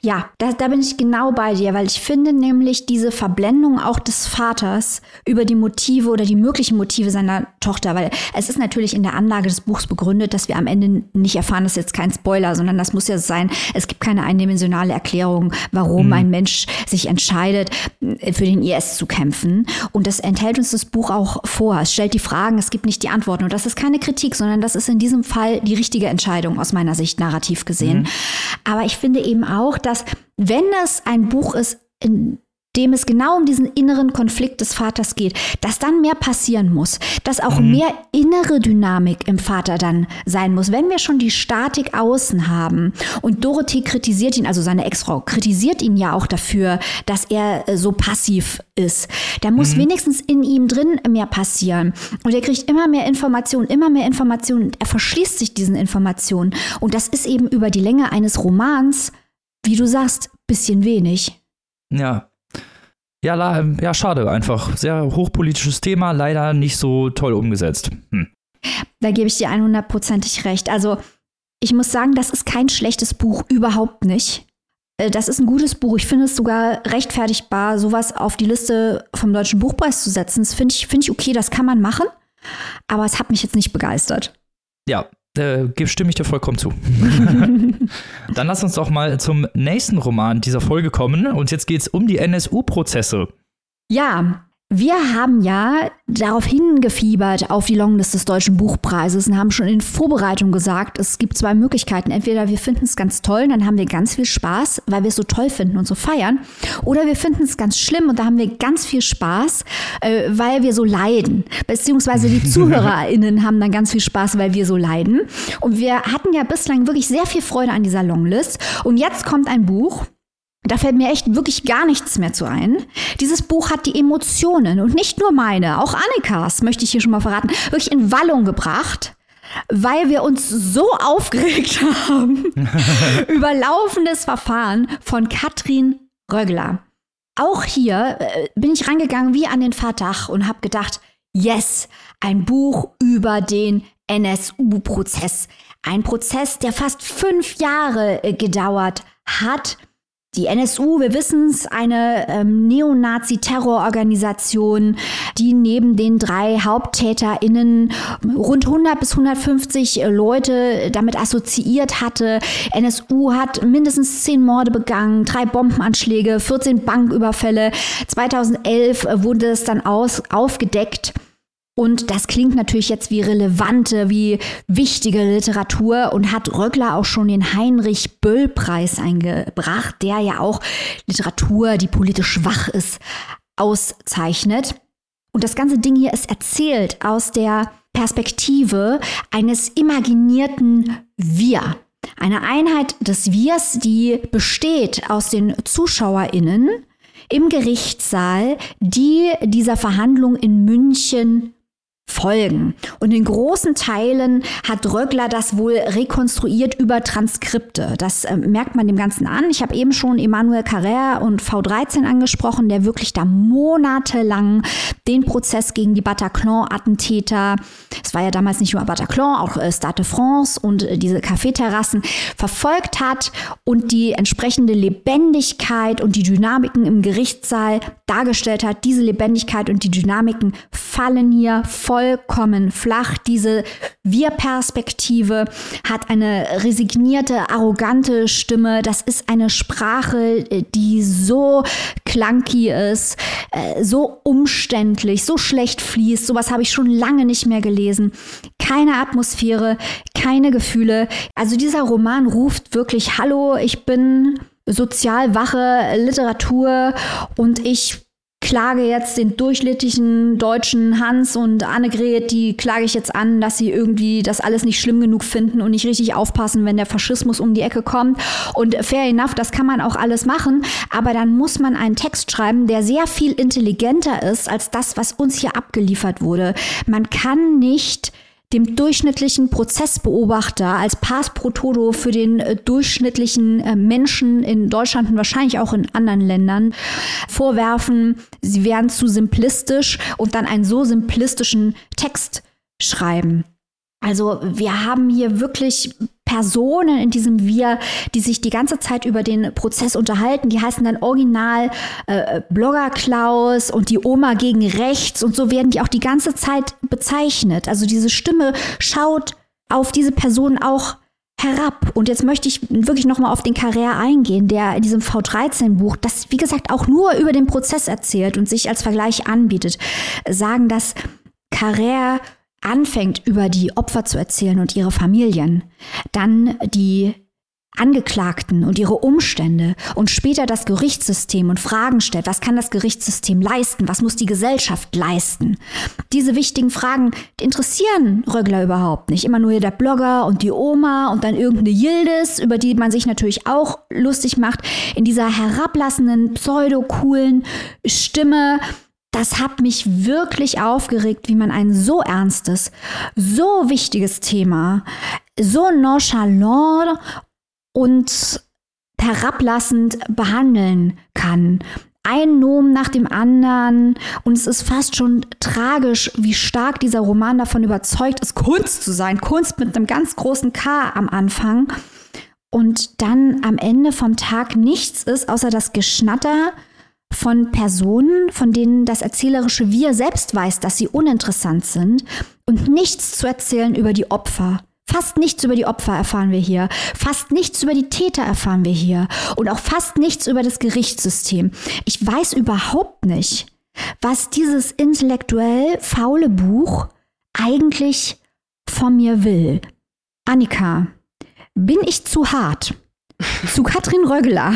[SPEAKER 3] Ja, da, da, bin ich genau bei dir, weil ich finde nämlich diese Verblendung auch des Vaters über die Motive oder die möglichen Motive seiner Tochter, weil es ist natürlich in der Anlage des Buchs begründet, dass wir am Ende nicht erfahren, das ist jetzt kein Spoiler, sondern das muss ja sein, es gibt keine eindimensionale Erklärung, warum mhm. ein Mensch sich entscheidet, für den IS zu kämpfen. Und das enthält uns das Buch auch vor. Es stellt die Fragen, es gibt nicht die Antworten. Und das ist keine Kritik, sondern das ist in diesem Fall die richtige Entscheidung aus meiner Sicht narrativ gesehen. Mhm. Aber ich finde eben auch, auch, dass wenn es ein Buch ist, in dem es genau um diesen inneren Konflikt des Vaters geht, dass dann mehr passieren muss, dass auch mhm. mehr innere Dynamik im Vater dann sein muss. Wenn wir schon die Statik außen haben und Dorothee kritisiert ihn, also seine Ex-Frau, kritisiert ihn ja auch dafür, dass er äh, so passiv ist, da muss mhm. wenigstens in ihm drin mehr passieren. Und er kriegt immer mehr Informationen, immer mehr Informationen. Er verschließt sich diesen Informationen. Und das ist eben über die Länge eines Romans wie du sagst, bisschen wenig.
[SPEAKER 1] Ja. Ja, ja, schade einfach. Sehr hochpolitisches Thema, leider nicht so toll umgesetzt. Hm.
[SPEAKER 3] Da gebe ich dir 100%ig recht. Also, ich muss sagen, das ist kein schlechtes Buch, überhaupt nicht. Äh, das ist ein gutes Buch. Ich finde es sogar rechtfertigbar, sowas auf die Liste vom Deutschen Buchpreis zu setzen. Das finde ich, find ich okay, das kann man machen. Aber es hat mich jetzt nicht begeistert.
[SPEAKER 1] Ja, äh, stimme ich dir vollkommen zu. Dann lass uns doch mal zum nächsten Roman dieser Folge kommen. Und jetzt geht es um die NSU-Prozesse.
[SPEAKER 3] Ja, Wir haben ja darauf hingefiebert auf die Longlist des Deutschen Buchpreises und haben schon in Vorbereitung gesagt, es gibt zwei Möglichkeiten. Entweder wir finden es ganz toll, dann haben wir ganz viel Spaß, weil wir es so toll finden und so feiern. Oder wir finden es ganz schlimm und da haben wir ganz viel Spaß, äh, weil wir so leiden. Beziehungsweise die ZuhörerInnen haben dann ganz viel Spaß, weil wir so leiden. Und wir hatten ja bislang wirklich sehr viel Freude an dieser Longlist. Und jetzt kommt ein Buch, da fällt mir echt wirklich gar nichts mehr zu ein. Dieses Buch hat die Emotionen und nicht nur meine, auch Annikas, möchte ich hier schon mal verraten, wirklich in Wallung gebracht, weil wir uns so aufgeregt haben über laufendes Verfahren von Katrin Rögler. Auch hier äh, bin ich rangegangen wie an den Verdacht und habe gedacht, yes, ein Buch über den NSU-Prozess. Ein Prozess, der fast fünf Jahre äh, gedauert hat die NSU, wir wissen es, eine ähm, Neonazi-Terrororganisation, die neben den drei HaupttäterInnen rund 100 bis 150 äh, Leute damit assoziiert hatte. NSU hat mindestens zehn Morde begangen, drei Bombenanschläge, 14 Banküberfälle. 2011 äh, wurde es dann aus, aufgedeckt. Und das klingt natürlich jetzt wie relevante, wie wichtige Literatur und hat Röckler auch schon den Heinrich Böll Preis eingebracht, der ja auch Literatur, die politisch schwach ist, auszeichnet. Und das ganze Ding hier ist erzählt aus der Perspektive eines imaginierten Wir. Eine Einheit des Wirs, die besteht aus den ZuschauerInnen im Gerichtssaal, die dieser Verhandlung in München folgen. Und in großen Teilen hat Röckler das wohl rekonstruiert über Transkripte. Das äh, merkt man dem Ganzen an. Ich habe eben schon Emmanuel Carrère und V13 angesprochen, der wirklich da monatelang den Prozess gegen die Bataclan-Attentäter, es war ja damals nicht nur Bataclan, auch äh, Stade de France und äh, diese Kaffeeterrassen verfolgt hat und die entsprechende Lebendigkeit und die Dynamiken im Gerichtssaal dargestellt hat. Diese Lebendigkeit und die Dynamiken fallen hier voll vollkommen flach. Diese Wir-Perspektive hat eine resignierte, arrogante Stimme. Das ist eine Sprache, die so clunky ist, äh, so umständlich, so schlecht fließt. Sowas habe ich schon lange nicht mehr gelesen. Keine Atmosphäre, keine Gefühle. Also dieser Roman ruft wirklich, hallo, ich bin sozial wache Literatur und ich klage jetzt den durchschnittlichen deutschen Hans und Annegret, die klage ich jetzt an, dass sie irgendwie das alles nicht schlimm genug finden und nicht richtig aufpassen, wenn der Faschismus um die Ecke kommt. Und fair enough, das kann man auch alles machen, aber dann muss man einen Text schreiben, der sehr viel intelligenter ist als das, was uns hier abgeliefert wurde. Man kann nicht dem durchschnittlichen Prozessbeobachter als Pass pro Todo für den äh, durchschnittlichen äh, Menschen in Deutschland und wahrscheinlich auch in anderen Ländern vorwerfen, sie wären zu simplistisch und dann einen so simplistischen Text schreiben. Also wir haben hier wirklich Personen in diesem Wir, die sich die ganze Zeit über den Prozess unterhalten. Die heißen dann original äh, Blogger Klaus und die Oma gegen rechts und so werden die auch die ganze Zeit bezeichnet. Also diese Stimme schaut auf diese Personen auch herab. Und jetzt möchte ich wirklich nochmal auf den Carrère eingehen, der in diesem V13-Buch, das wie gesagt auch nur über den Prozess erzählt und sich als Vergleich anbietet, sagen, dass Carrère anfängt, über die Opfer zu erzählen und ihre Familien, dann die Angeklagten und ihre Umstände und später das Gerichtssystem und Fragen stellt, was kann das Gerichtssystem leisten, was muss die Gesellschaft leisten. Diese wichtigen Fragen interessieren Rögler überhaupt nicht. Immer nur der Blogger und die Oma und dann irgendeine Yildiz, über die man sich natürlich auch lustig macht, in dieser herablassenden, pseudo-coolen Stimme das hat mich wirklich aufgeregt, wie man ein so ernstes, so wichtiges Thema so nonchalant und herablassend behandeln kann. Ein Nomen nach dem anderen und es ist fast schon tragisch, wie stark dieser Roman davon überzeugt ist, Kunst zu sein. Kunst mit einem ganz großen K am Anfang und dann am Ende vom Tag nichts ist, außer das Geschnatter von Personen, von denen das erzählerische Wir selbst weiß, dass sie uninteressant sind und nichts zu erzählen über die Opfer. Fast nichts über die Opfer erfahren wir hier. Fast nichts über die Täter erfahren wir hier. Und auch fast nichts über das Gerichtssystem. Ich weiß überhaupt nicht, was dieses intellektuell faule Buch eigentlich von mir will. Annika, bin ich zu hart? zu Katrin Röggeler.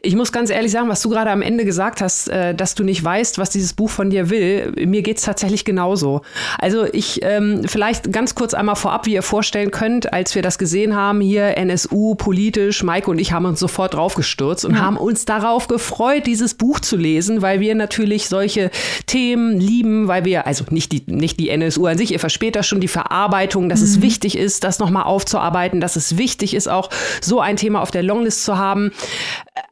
[SPEAKER 2] Ich muss ganz ehrlich sagen, was du gerade am Ende gesagt hast, äh, dass du nicht weißt, was dieses Buch von dir will, mir geht's tatsächlich genauso. Also ich ähm, vielleicht ganz kurz einmal vorab, wie ihr vorstellen könnt, als wir das gesehen haben, hier NSU politisch, Maike und ich haben uns sofort draufgestürzt und ja. haben uns darauf gefreut, dieses Buch zu lesen, weil wir natürlich solche Themen lieben, weil wir, also nicht die, nicht die NSU an sich, ihr versteht das schon, die Verarbeitung, dass mhm. es wichtig ist, das nochmal aufzuarbeiten, dass es wichtig ist, auch so ein Thema auf der Longlist zu haben.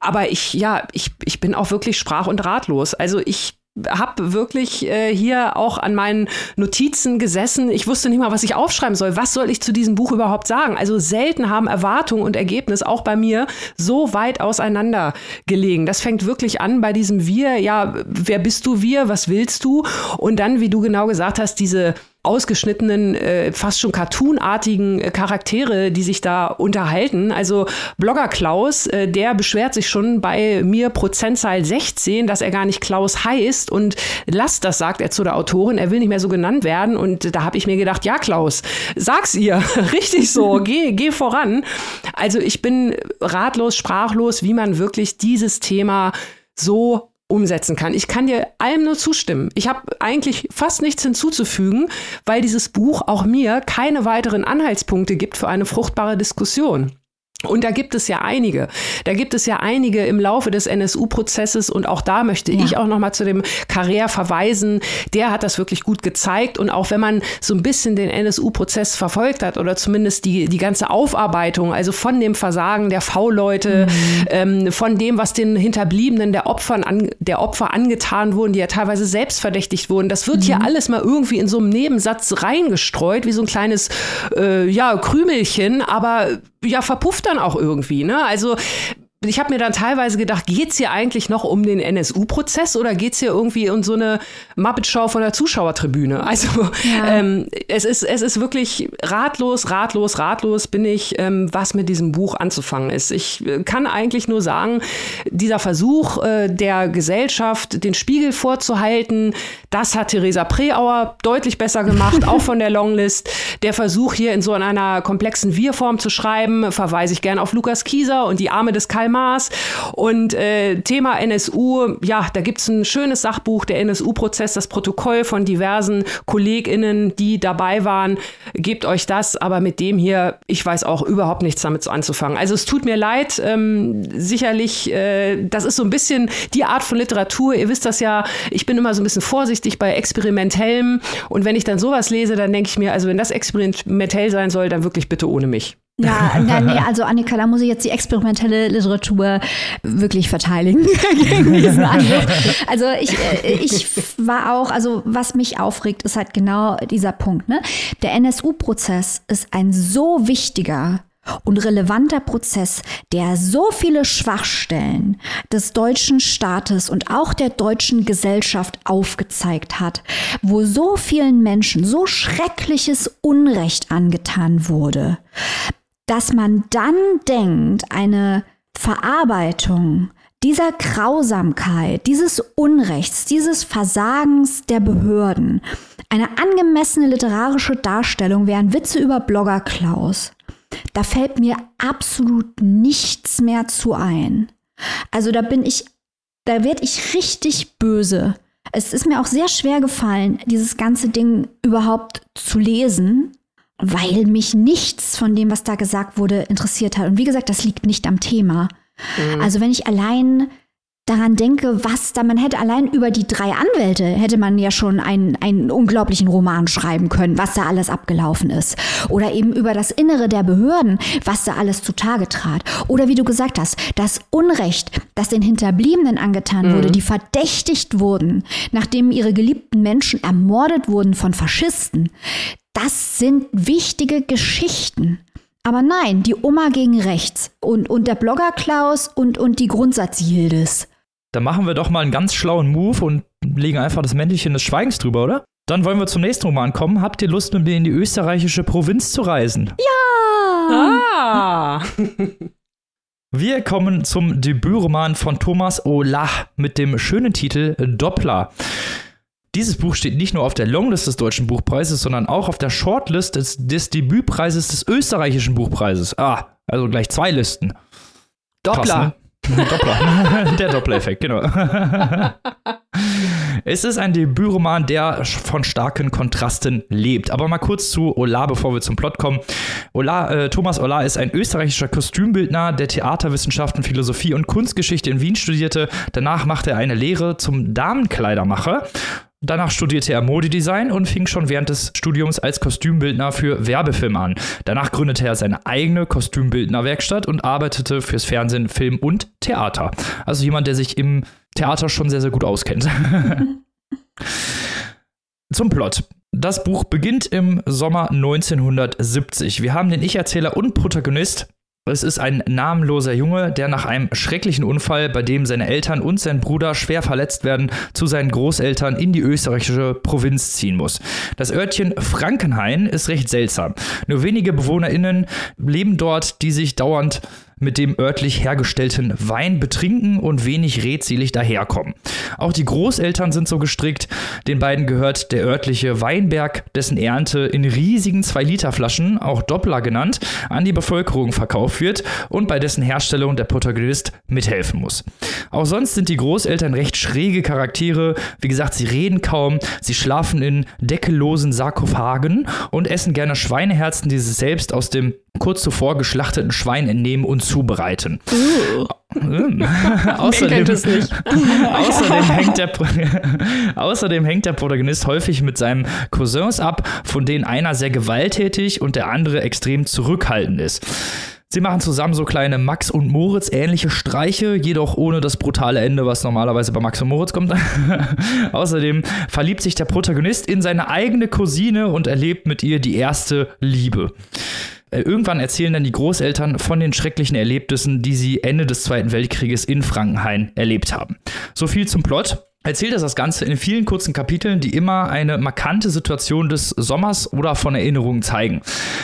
[SPEAKER 2] Aber ich, ja, ich, ich bin auch wirklich sprach- und ratlos. Also ich habe wirklich äh, hier auch an meinen Notizen gesessen. Ich wusste nicht mal, was ich aufschreiben soll. Was soll ich zu diesem Buch überhaupt sagen? Also selten haben Erwartung und Ergebnis auch bei mir so weit auseinander gelegen. Das fängt wirklich an bei diesem Wir. Ja, wer bist du wir? Was willst du? Und dann, wie du genau gesagt hast, diese ausgeschnittenen, äh, fast schon cartoonartigen äh, Charaktere, die sich da unterhalten. Also Blogger Klaus, äh, der beschwert sich schon bei mir Prozentzahl 16, dass er gar nicht Klaus heißt und lasst das, sagt er zu der Autorin, er will nicht mehr so genannt werden und da habe ich mir gedacht, ja Klaus, sag's ihr, richtig so, geh, geh voran. Also ich bin ratlos, sprachlos, wie man wirklich dieses Thema so umsetzen kann. Ich kann dir allem nur zustimmen. Ich habe eigentlich fast nichts hinzuzufügen, weil dieses Buch auch mir keine weiteren Anhaltspunkte gibt für eine fruchtbare Diskussion. Und da gibt es ja einige. Da gibt es ja einige im Laufe des NSU-Prozesses und auch da möchte ja. ich auch noch mal zu dem Carrère verweisen. Der hat das wirklich gut gezeigt und auch wenn man so ein bisschen den NSU-Prozess verfolgt hat oder zumindest die, die ganze Aufarbeitung, also von dem Versagen der V-Leute, mhm. ähm, von dem, was den Hinterbliebenen der, Opfern an, der Opfer angetan wurden, die ja teilweise selbst verdächtigt wurden, das wird mhm. hier alles mal irgendwie in so einem Nebensatz reingestreut, wie so ein kleines äh, ja, Krümelchen, aber ja, verpufft dann auch irgendwie. Ne? Also ich habe mir dann teilweise gedacht, geht's hier eigentlich noch um den NSU-Prozess oder geht's hier irgendwie um so eine Muppet-Show von der Zuschauertribüne? Also ja. ähm, es, ist, es ist wirklich ratlos, ratlos, ratlos bin ich, ähm, was mit diesem Buch anzufangen ist. Ich äh, kann eigentlich nur sagen, dieser Versuch äh, der Gesellschaft, den Spiegel vorzuhalten, das hat Theresa Preauer deutlich besser gemacht, auch von der Longlist. Der Versuch hier in so einer komplexen Wir-Form zu schreiben, verweise ich gerne auf Lukas Kieser und die Arme des Karl Maß. Und äh, Thema NSU, ja, da gibt es ein schönes Sachbuch, der NSU-Prozess, das Protokoll von diversen KollegInnen, die dabei waren. Gebt euch das, aber mit dem hier, ich weiß auch überhaupt nichts damit anzufangen. Also es tut mir leid, ähm, sicherlich, äh, das ist so ein bisschen die Art von Literatur. Ihr wisst das ja, ich bin immer so ein bisschen vorsichtig bei experimentellem. Und wenn ich dann sowas lese, dann denke ich mir, also wenn das experimentell sein soll, dann wirklich bitte ohne mich.
[SPEAKER 3] Ja, na, nee, also Annika, da muss ich jetzt die experimentelle Literatur wirklich verteidigen gegen diesen Angriff. Also ich, äh, ich war auch, also was mich aufregt, ist halt genau dieser Punkt. Ne? Der NSU-Prozess ist ein so wichtiger und relevanter Prozess, der so viele Schwachstellen des deutschen Staates und auch der deutschen Gesellschaft aufgezeigt hat, wo so vielen Menschen so schreckliches Unrecht angetan wurde, dass man dann denkt, eine Verarbeitung dieser Grausamkeit, dieses Unrechts, dieses Versagens der Behörden, eine angemessene literarische Darstellung wären Witze über Blogger Klaus. Da fällt mir absolut nichts mehr zu ein. Also da bin ich, da werde ich richtig böse. Es ist mir auch sehr schwer gefallen, dieses ganze Ding überhaupt zu lesen, weil mich nichts von dem, was da gesagt wurde, interessiert hat. Und wie gesagt, das liegt nicht am Thema. Mhm. Also wenn ich allein daran denke, was da, man hätte allein über die drei Anwälte, hätte man ja schon einen, einen unglaublichen Roman schreiben können, was da alles abgelaufen ist. Oder eben über das Innere der Behörden, was da alles zutage trat. Oder wie du gesagt hast, das Unrecht, das den Hinterbliebenen angetan mhm. wurde, die verdächtigt wurden, nachdem ihre geliebten Menschen ermordet wurden von Faschisten. Das sind wichtige Geschichten. Aber nein, die Oma gegen rechts und, und der Blogger Klaus und, und die Grundsatz-Yildiz.
[SPEAKER 1] Dann machen wir doch mal einen ganz schlauen Move und legen einfach das Mäntelchen des Schweigens drüber, oder? Dann wollen wir zum nächsten Roman kommen. Habt ihr Lust, mit mir in die österreichische Provinz zu reisen?
[SPEAKER 3] Ja!
[SPEAKER 2] Ah!
[SPEAKER 1] Wir kommen zum Debütroman von Thomas Olah mit dem schönen Titel Doppler. Dieses Buch steht nicht nur auf der Longlist des Deutschen Buchpreises, sondern auch auf der Shortlist des, des Debütpreises des österreichischen Buchpreises. Ah, also gleich zwei Listen.
[SPEAKER 2] Doppler.
[SPEAKER 1] Krass, ne? Doppler. der Doppler-Effekt, genau. es ist ein Debütroman, der von starken Kontrasten lebt. Aber mal kurz zu Ola, bevor wir zum Plot kommen. Ola, äh, Thomas Ola ist ein österreichischer Kostümbildner, der Theaterwissenschaften, Philosophie und Kunstgeschichte in Wien studierte. Danach machte er eine Lehre zum Damenkleidermacher Danach studierte er Modedesign und fing schon während des Studiums als Kostümbildner für Werbefilme an. Danach gründete er seine eigene Kostümbildnerwerkstatt und arbeitete fürs Fernsehen, Film und Theater. Also jemand, der sich im Theater schon sehr, sehr gut auskennt. Zum Plot. Das Buch beginnt im Sommer 1970. Wir haben den Ich-Erzähler und Protagonist es ist ein namenloser Junge, der nach einem schrecklichen Unfall, bei dem seine Eltern und sein Bruder schwer verletzt werden, zu seinen Großeltern in die österreichische Provinz ziehen muss. Das Örtchen Frankenhain ist recht seltsam. Nur wenige BewohnerInnen leben dort, die sich dauernd mit dem örtlich hergestellten Wein betrinken und wenig redselig daherkommen. Auch die Großeltern sind so gestrickt. Den beiden gehört der örtliche Weinberg, dessen Ernte in riesigen 2-Liter-Flaschen, auch Doppler genannt, an die Bevölkerung verkauft wird und bei dessen Herstellung der Protagonist mithelfen muss. Auch sonst sind die Großeltern recht schräge Charaktere. Wie gesagt, sie reden kaum, sie schlafen in deckellosen Sarkophagen und essen gerne Schweineherzen, die sie selbst aus dem kurz zuvor geschlachteten Schwein entnehmen und zubereiten. Uh. außerdem, außerdem, hängt der, außerdem hängt der Protagonist häufig mit seinen Cousins ab, von denen einer sehr gewalttätig und der andere extrem zurückhaltend ist. Sie machen zusammen so kleine Max und Moritz ähnliche Streiche, jedoch ohne das brutale Ende, was normalerweise bei Max und Moritz kommt. Außerdem verliebt sich der Protagonist in seine eigene Cousine und erlebt mit ihr die erste Liebe. Äh, irgendwann erzählen dann die Großeltern von den schrecklichen Erlebnissen, die sie Ende des Zweiten Weltkrieges in Frankenhain erlebt haben. So viel zum Plot erzählt es das Ganze in vielen kurzen Kapiteln, die immer eine markante Situation des Sommers oder von Erinnerungen zeigen.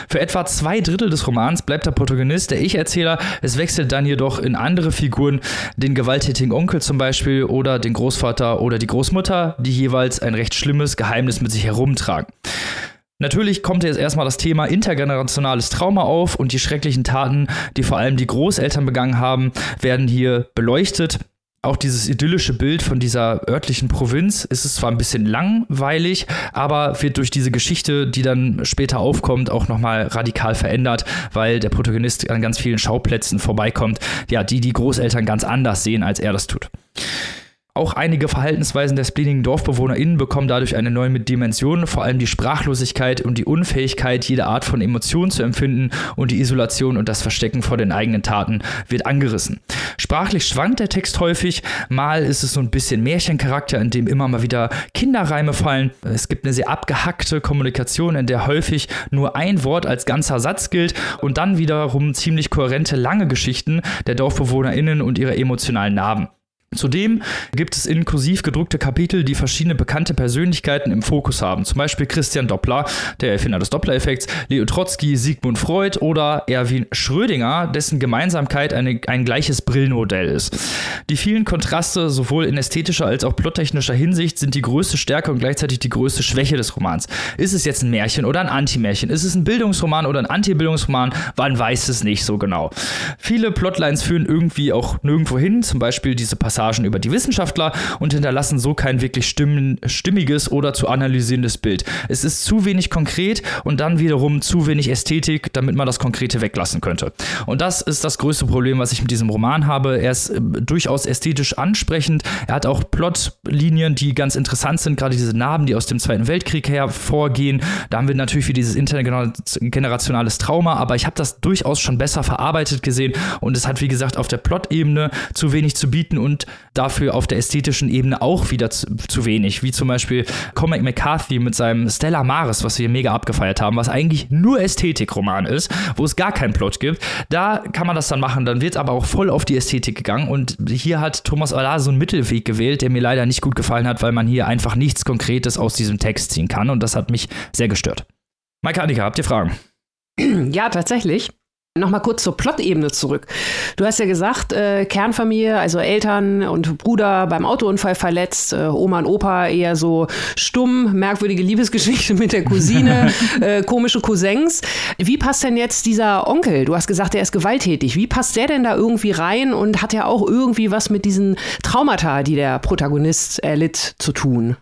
[SPEAKER 1] Für etwa zwei Drittel des Romans bleibt der Protagonist der Ich-Erzähler. Es wechselt dann jedoch in andere Figuren, den gewalttätigen Onkel zum Beispiel oder den Großvater oder die Großmutter, die jeweils ein recht schlimmes Geheimnis mit sich herumtragen. Natürlich kommt jetzt erstmal das Thema intergenerationales Trauma auf und die schrecklichen Taten, die vor allem die Großeltern begangen haben, werden hier beleuchtet. Auch dieses idyllische Bild von dieser örtlichen Provinz ist es zwar ein bisschen langweilig, aber wird durch diese Geschichte, die dann später aufkommt, auch nochmal radikal verändert, weil der Protagonist an ganz vielen Schauplätzen vorbeikommt, ja, die die Großeltern ganz anders sehen, als er das tut. Auch einige Verhaltensweisen der spleenigen DorfbewohnerInnen bekommen dadurch eine neue Dimension, vor allem die Sprachlosigkeit und die Unfähigkeit, jede Art von Emotionen zu empfinden und die Isolation und das Verstecken vor den eigenen Taten wird angerissen. Sprachlich schwankt der Text häufig, mal ist es so ein bisschen Märchencharakter, in dem immer mal wieder Kinderreime fallen. Es gibt eine sehr abgehackte Kommunikation, in der häufig nur ein Wort als ganzer Satz gilt und dann wiederum ziemlich kohärente lange Geschichten der DorfbewohnerInnen und ihre emotionalen Narben. Zudem gibt es inklusiv gedruckte Kapitel, die verschiedene bekannte Persönlichkeiten im Fokus haben. Zum Beispiel Christian Doppler, der Erfinder des Doppler-Effekts, Leo Trotsky, Sigmund Freud oder Erwin Schrödinger, dessen Gemeinsamkeit eine, ein gleiches Brillenmodell ist. Die vielen Kontraste sowohl in ästhetischer als auch plottechnischer Hinsicht sind die größte Stärke und gleichzeitig die größte Schwäche des Romans. Ist es jetzt ein Märchen oder ein Anti-Märchen? Ist es ein Bildungsroman oder ein Anti-Bildungsroman? Man weiß es nicht so genau. Viele Plotlines führen irgendwie auch nirgendwo hin, zum Beispiel diese Passage Passagen über die Wissenschaftler und hinterlassen so kein wirklich stimmen, stimmiges oder zu analysierendes Bild. Es ist zu wenig konkret und dann wiederum zu wenig Ästhetik, damit man das Konkrete weglassen könnte. Und das ist das größte Problem, was ich mit diesem Roman habe. Er ist äh, durchaus ästhetisch ansprechend. Er hat auch Plotlinien, die ganz interessant sind, gerade diese Narben, die aus dem Zweiten Weltkrieg hervorgehen. Da haben wir natürlich wie dieses intergenerationales Trauma, aber ich habe das durchaus schon besser verarbeitet gesehen und es hat, wie gesagt, auf der Plot-Ebene zu wenig zu bieten und dafür auf der ästhetischen Ebene auch wieder zu, zu wenig, wie zum Beispiel Comic McCarthy mit seinem Stella Maris, was wir mega abgefeiert haben, was eigentlich nur Ästhetikroman ist, wo es gar keinen Plot gibt. Da kann man das dann machen, dann wird aber auch voll auf die Ästhetik gegangen und hier hat Thomas Allard so einen Mittelweg gewählt, der mir leider nicht gut gefallen hat, weil man hier einfach nichts Konkretes aus diesem Text ziehen kann und das hat mich sehr gestört. Maike Annika, habt ihr Fragen?
[SPEAKER 2] Ja, tatsächlich. Nochmal kurz zur Plot-Ebene zurück. Du hast ja gesagt, äh, Kernfamilie, also Eltern und Bruder beim Autounfall verletzt, äh, Oma und Opa eher so stumm, merkwürdige Liebesgeschichte mit der Cousine, äh, komische Cousins. Wie passt denn jetzt dieser Onkel? Du hast gesagt, er ist gewalttätig. Wie passt der denn da irgendwie rein und hat ja auch irgendwie was mit diesen Traumata, die der Protagonist erlitt, zu tun?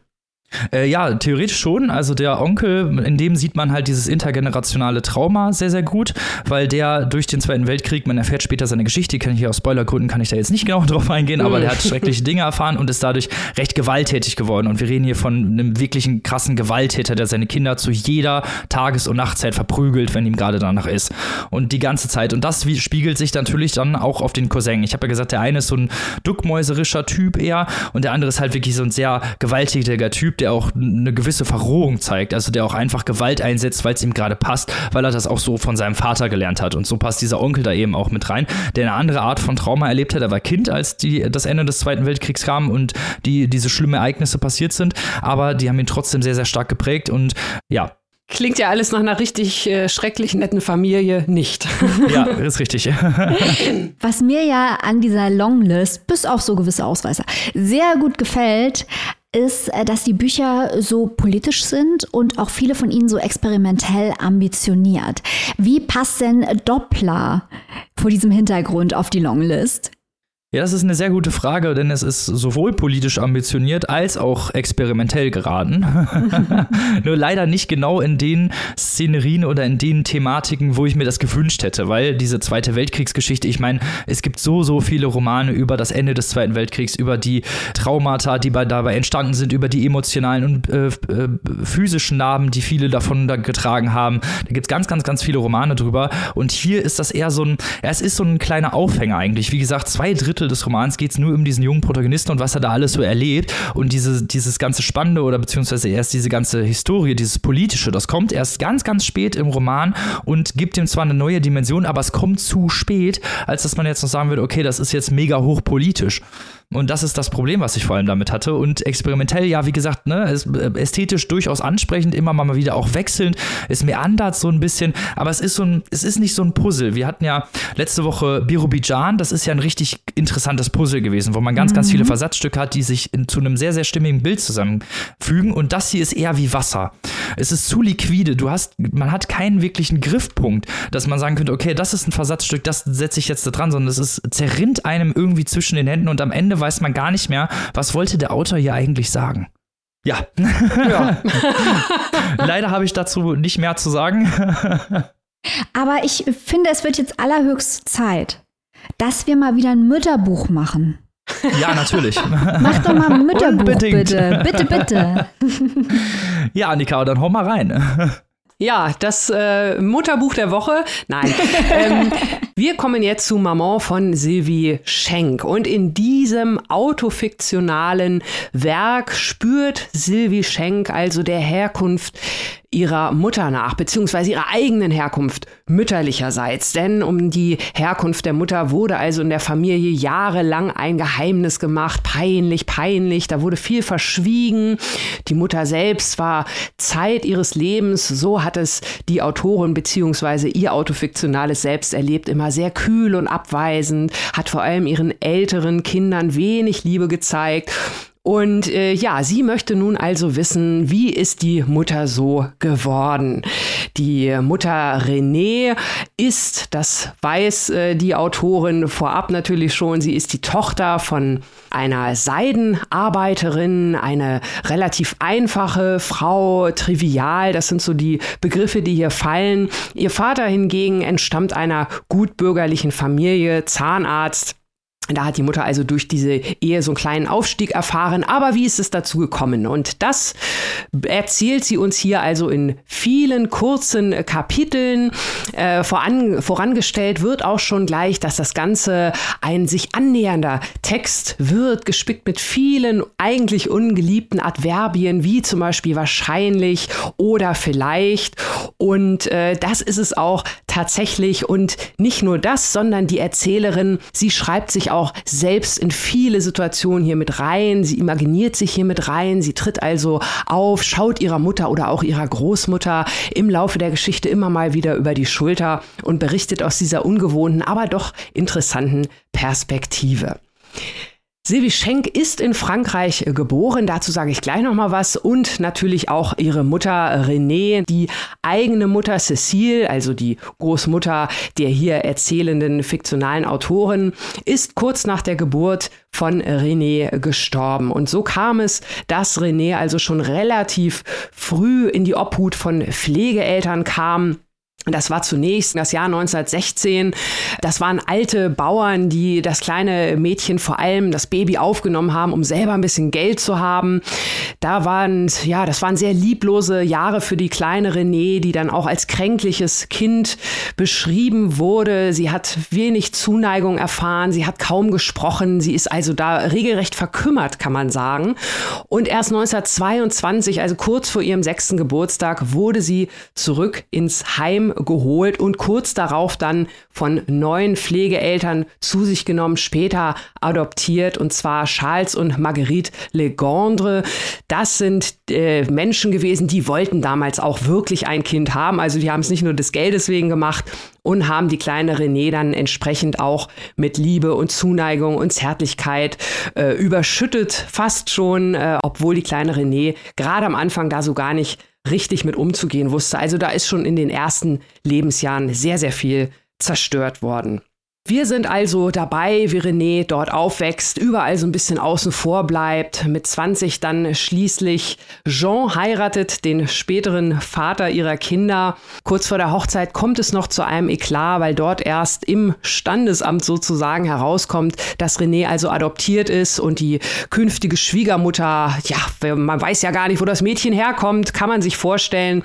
[SPEAKER 1] Äh, ja, theoretisch schon. Also der Onkel, in dem sieht man halt dieses intergenerationale Trauma sehr, sehr gut, weil der durch den Zweiten Weltkrieg, man erfährt später seine Geschichte, kann ich hier aus Spoilergründen, kann ich da jetzt nicht genau drauf eingehen, aber der hat schreckliche Dinge erfahren und ist dadurch recht gewalttätig geworden. Und wir reden hier von einem wirklichen krassen Gewalttäter, der seine Kinder zu jeder Tages- und Nachtzeit verprügelt, wenn ihm gerade danach ist. Und die ganze Zeit. Und das spiegelt sich natürlich dann auch auf den Cousin. Ich habe ja gesagt, der eine ist so ein duckmäuserischer Typ eher und der andere ist halt wirklich so ein sehr gewalttätiger Typ, der auch eine gewisse Verrohung zeigt, also der auch einfach Gewalt einsetzt, weil es ihm gerade passt, weil er das auch so von seinem Vater gelernt hat. Und so passt dieser Onkel da eben auch mit rein, der eine andere Art von Trauma erlebt hat. Er war Kind, als die, das Ende des Zweiten Weltkriegs kam und die, diese schlimmen Ereignisse passiert sind, aber die haben ihn trotzdem sehr, sehr stark geprägt und ja,
[SPEAKER 2] Klingt ja alles nach einer richtig äh, schrecklich netten Familie nicht.
[SPEAKER 1] ja, ist richtig.
[SPEAKER 3] Was mir ja an dieser Longlist, bis auf so gewisse Ausweise, sehr gut gefällt, ist, äh, dass die Bücher so politisch sind und auch viele von ihnen so experimentell ambitioniert. Wie passt denn Doppler vor diesem Hintergrund auf die Longlist?
[SPEAKER 1] Ja, das ist eine sehr gute Frage, denn es ist sowohl politisch ambitioniert als auch experimentell geraten. Nur leider nicht genau in den Szenerien oder in den Thematiken, wo ich mir das gewünscht hätte, weil diese Zweite Weltkriegsgeschichte, ich meine, es gibt so, so viele Romane über das Ende des Zweiten Weltkriegs, über die Traumata, die bei, dabei entstanden sind, über die emotionalen und äh, äh, physischen Narben, die viele davon da getragen haben. Da gibt es ganz, ganz, ganz viele Romane drüber. Und hier ist das eher so ein, ja, es ist so ein kleiner Aufhänger eigentlich. Wie gesagt, zwei Drittel Drittel des Romans geht es nur um diesen jungen Protagonisten und was er da alles so erlebt. Und diese, dieses ganze Spannende oder beziehungsweise erst diese ganze Historie, dieses Politische, das kommt erst ganz, ganz spät im Roman und gibt ihm zwar eine neue Dimension, aber es kommt zu spät, als dass man jetzt noch sagen würde, okay, das ist jetzt mega hochpolitisch. Und das ist das Problem, was ich vor allem damit hatte. Und experimentell, ja, wie gesagt, ne, äh, ästhetisch durchaus ansprechend, immer mal wieder auch wechselnd. Es meandert so ein bisschen, aber es ist so ein, es ist nicht so ein Puzzle. Wir hatten ja letzte Woche Birobijan, das ist ja ein richtig interessantes Puzzle gewesen, wo man ganz, mhm. ganz viele Versatzstücke hat, die sich in, zu einem sehr, sehr stimmigen Bild zusammenfügen. Und das hier ist eher wie Wasser. Es ist zu liquide. Du hast, man hat keinen wirklichen Griffpunkt, dass man sagen könnte, okay, das ist ein Versatzstück, das setze ich jetzt da dran, sondern es ist, zerrinnt einem irgendwie zwischen den Händen und am Ende weiß man gar nicht mehr, was wollte der Autor hier eigentlich sagen. Ja. ja. Leider habe ich dazu nicht mehr zu sagen.
[SPEAKER 3] Aber ich finde, es wird jetzt allerhöchste Zeit, dass wir mal wieder ein Mütterbuch machen.
[SPEAKER 1] Ja, natürlich.
[SPEAKER 3] Mach doch mal ein Mütterbuch, Unbedingt. bitte. Bitte, bitte.
[SPEAKER 1] Ja, Annika, dann hau mal rein.
[SPEAKER 2] Ja, das äh, Mutterbuch der Woche. Nein. ähm, wir kommen jetzt zu Maman von Sylvie Schenk. Und in diesem autofiktionalen Werk spürt Sylvie Schenk also der Herkunft ihrer Mutter nach, beziehungsweise ihrer eigenen Herkunft mütterlicherseits. Denn um die Herkunft der Mutter wurde also in der Familie jahrelang ein Geheimnis gemacht. Peinlich, peinlich. Da wurde viel verschwiegen. Die Mutter selbst war Zeit ihres Lebens, so hat es die Autorin beziehungsweise ihr autofiktionales Selbst erlebt, immer sehr kühl und abweisend, hat vor allem ihren älteren Kindern wenig Liebe gezeigt und äh, ja, sie möchte nun also wissen, wie ist die Mutter so geworden? Die Mutter Renée ist, das weiß äh, die Autorin vorab natürlich schon, sie ist die Tochter von einer Seidenarbeiterin, eine relativ einfache Frau, trivial, das sind so die Begriffe, die hier fallen. Ihr Vater hingegen entstammt einer gutbürgerlichen Familie, Zahnarzt, da hat die Mutter also durch diese Ehe so einen kleinen Aufstieg erfahren. Aber wie ist es dazu gekommen? Und das erzählt sie uns hier also in vielen kurzen Kapiteln. Äh, voran, vorangestellt wird auch schon gleich, dass das Ganze ein sich annähernder Text wird, gespickt mit vielen eigentlich ungeliebten Adverbien, wie zum Beispiel wahrscheinlich oder vielleicht. Und äh, das ist es auch tatsächlich. Und nicht nur das, sondern die Erzählerin, sie schreibt sich auch auch selbst in viele Situationen hier mit rein. Sie imaginiert sich hier mit rein. Sie tritt also auf, schaut ihrer Mutter oder auch ihrer Großmutter im Laufe der Geschichte immer mal wieder über die Schulter und berichtet aus dieser ungewohnten, aber doch interessanten Perspektive. Sylvie Schenk ist in Frankreich äh, geboren, dazu sage ich gleich noch mal was. Und natürlich auch ihre Mutter Renée, die eigene Mutter Cécile, also die Großmutter der hier erzählenden fiktionalen Autorin, ist kurz nach der Geburt von René gestorben. Und so kam es, dass René also schon relativ früh in die Obhut von Pflegeeltern kam das war zunächst das Jahr 1916. Das waren alte Bauern, die das kleine Mädchen vor allem das Baby aufgenommen haben, um selber ein bisschen Geld zu haben. Da waren, ja, das waren sehr lieblose Jahre für die kleine Renée, die dann auch als kränkliches Kind beschrieben wurde. Sie hat wenig Zuneigung erfahren. Sie hat kaum gesprochen. Sie ist also da regelrecht verkümmert, kann man sagen. Und erst 1922, also kurz vor ihrem sechsten Geburtstag, wurde sie zurück ins Heim geholt und kurz darauf dann von neuen Pflegeeltern zu sich genommen, später adoptiert und zwar Charles und Marguerite Legendre. Das sind äh, Menschen gewesen, die wollten damals auch wirklich ein Kind haben. Also die haben es nicht nur des Geldes wegen gemacht und haben die kleine Renée dann entsprechend auch mit Liebe und Zuneigung und Zärtlichkeit äh, überschüttet, fast schon, äh, obwohl die kleine Renée gerade am Anfang da so gar nicht richtig mit umzugehen wusste. Also da ist schon in den ersten Lebensjahren sehr, sehr viel zerstört worden. Wir sind also dabei, wie René dort aufwächst, überall so ein bisschen außen vor bleibt, mit 20 dann schließlich Jean heiratet, den späteren Vater ihrer Kinder. Kurz vor der Hochzeit kommt es noch zu einem Eklat, weil dort erst im Standesamt sozusagen herauskommt, dass René also adoptiert ist und die künftige Schwiegermutter, ja, man weiß ja gar nicht, wo das Mädchen herkommt, kann man sich vorstellen,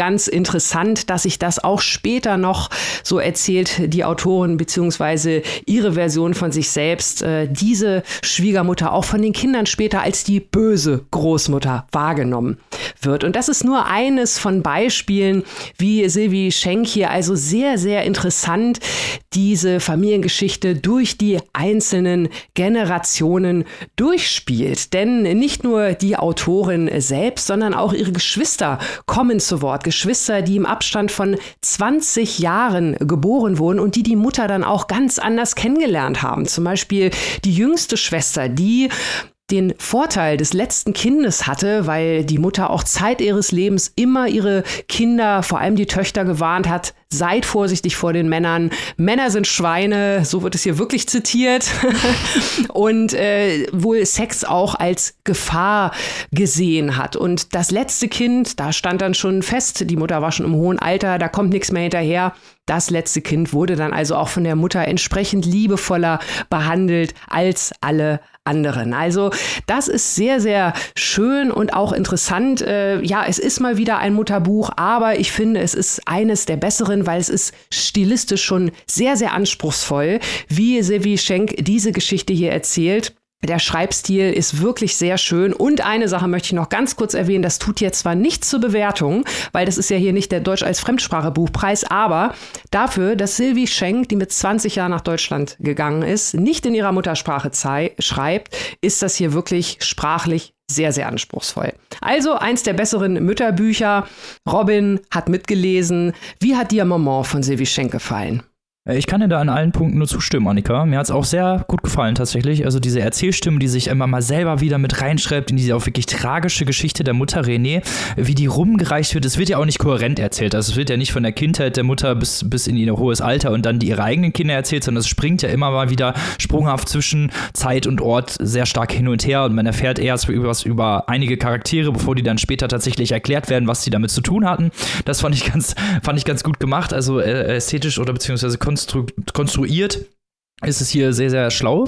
[SPEAKER 2] ganz interessant, dass sich das auch später noch, so erzählt die Autorin beziehungsweise ihre Version von sich selbst, äh, diese Schwiegermutter auch von den Kindern später als die böse Großmutter wahrgenommen wird. Und das ist nur eines von Beispielen, wie Sylvie Schenk hier also sehr, sehr interessant diese Familiengeschichte durch die einzelnen Generationen durchspielt. Denn nicht nur die Autorin selbst, sondern auch ihre Geschwister kommen zu Wort. Geschwister, die im Abstand von 20 Jahren geboren wurden und die die Mutter dann auch ganz anders kennengelernt haben. Zum Beispiel die jüngste Schwester, die den Vorteil des letzten Kindes hatte, weil die Mutter auch Zeit ihres Lebens immer ihre Kinder, vor allem die Töchter, gewarnt hat, seid vorsichtig vor den Männern. Männer sind Schweine, so wird es hier wirklich zitiert. und äh, wohl Sex auch als Gefahr gesehen hat. Und das letzte Kind, da stand dann schon fest, die Mutter war schon im hohen Alter, da kommt nichts mehr hinterher. Das letzte Kind wurde dann also auch von der Mutter entsprechend liebevoller behandelt als alle anderen. Also das ist sehr, sehr schön und auch interessant. Äh, ja, es ist mal wieder ein Mutterbuch, aber ich finde, es ist eines der besseren, weil es ist stilistisch schon sehr, sehr anspruchsvoll, wie Sevi Schenk diese Geschichte hier erzählt. Der Schreibstil ist wirklich sehr schön. Und eine Sache möchte ich noch ganz kurz erwähnen. Das tut jetzt zwar nichts zur Bewertung, weil das ist ja hier nicht der Deutsch als Fremdsprache-Buchpreis, aber dafür, dass Sylvie Schenk, die mit 20 Jahren nach Deutschland gegangen ist, nicht in ihrer Muttersprache schreibt, ist das hier wirklich sprachlich sehr, sehr anspruchsvoll. Also eins der besseren Mütterbücher. Robin hat mitgelesen. Wie hat dir Maman von Sylvie Schenk gefallen?
[SPEAKER 1] Äh, ich kann dir da an allen Punkten nur zustimmen, Annika. Mir hat es auch sehr gut gefallen tatsächlich. Also diese Erzählstimme, die sich immer mal selber wieder mit reinschreibt in diese auch wirklich tragische Geschichte der Mutter René, wie die rumgereicht wird. Es wird ja auch nicht kohärent erzählt. Also es wird ja nicht von der Kindheit der Mutter bis, bis in ihr hohes Alter und dann die ihre eigenen Kinder erzählt, sondern es springt ja immer mal wieder sprunghaft zwischen Zeit und Ort sehr stark hin und her und man erfährt erst was über einige Charaktere, bevor die dann später tatsächlich erklärt werden, was sie damit zu tun hatten. Das fand ich ganz, fand ich ganz gut gemacht. Also äh, ästhetisch oder beziehungsweise konstru konstruiert ist es hier sehr, sehr schlau.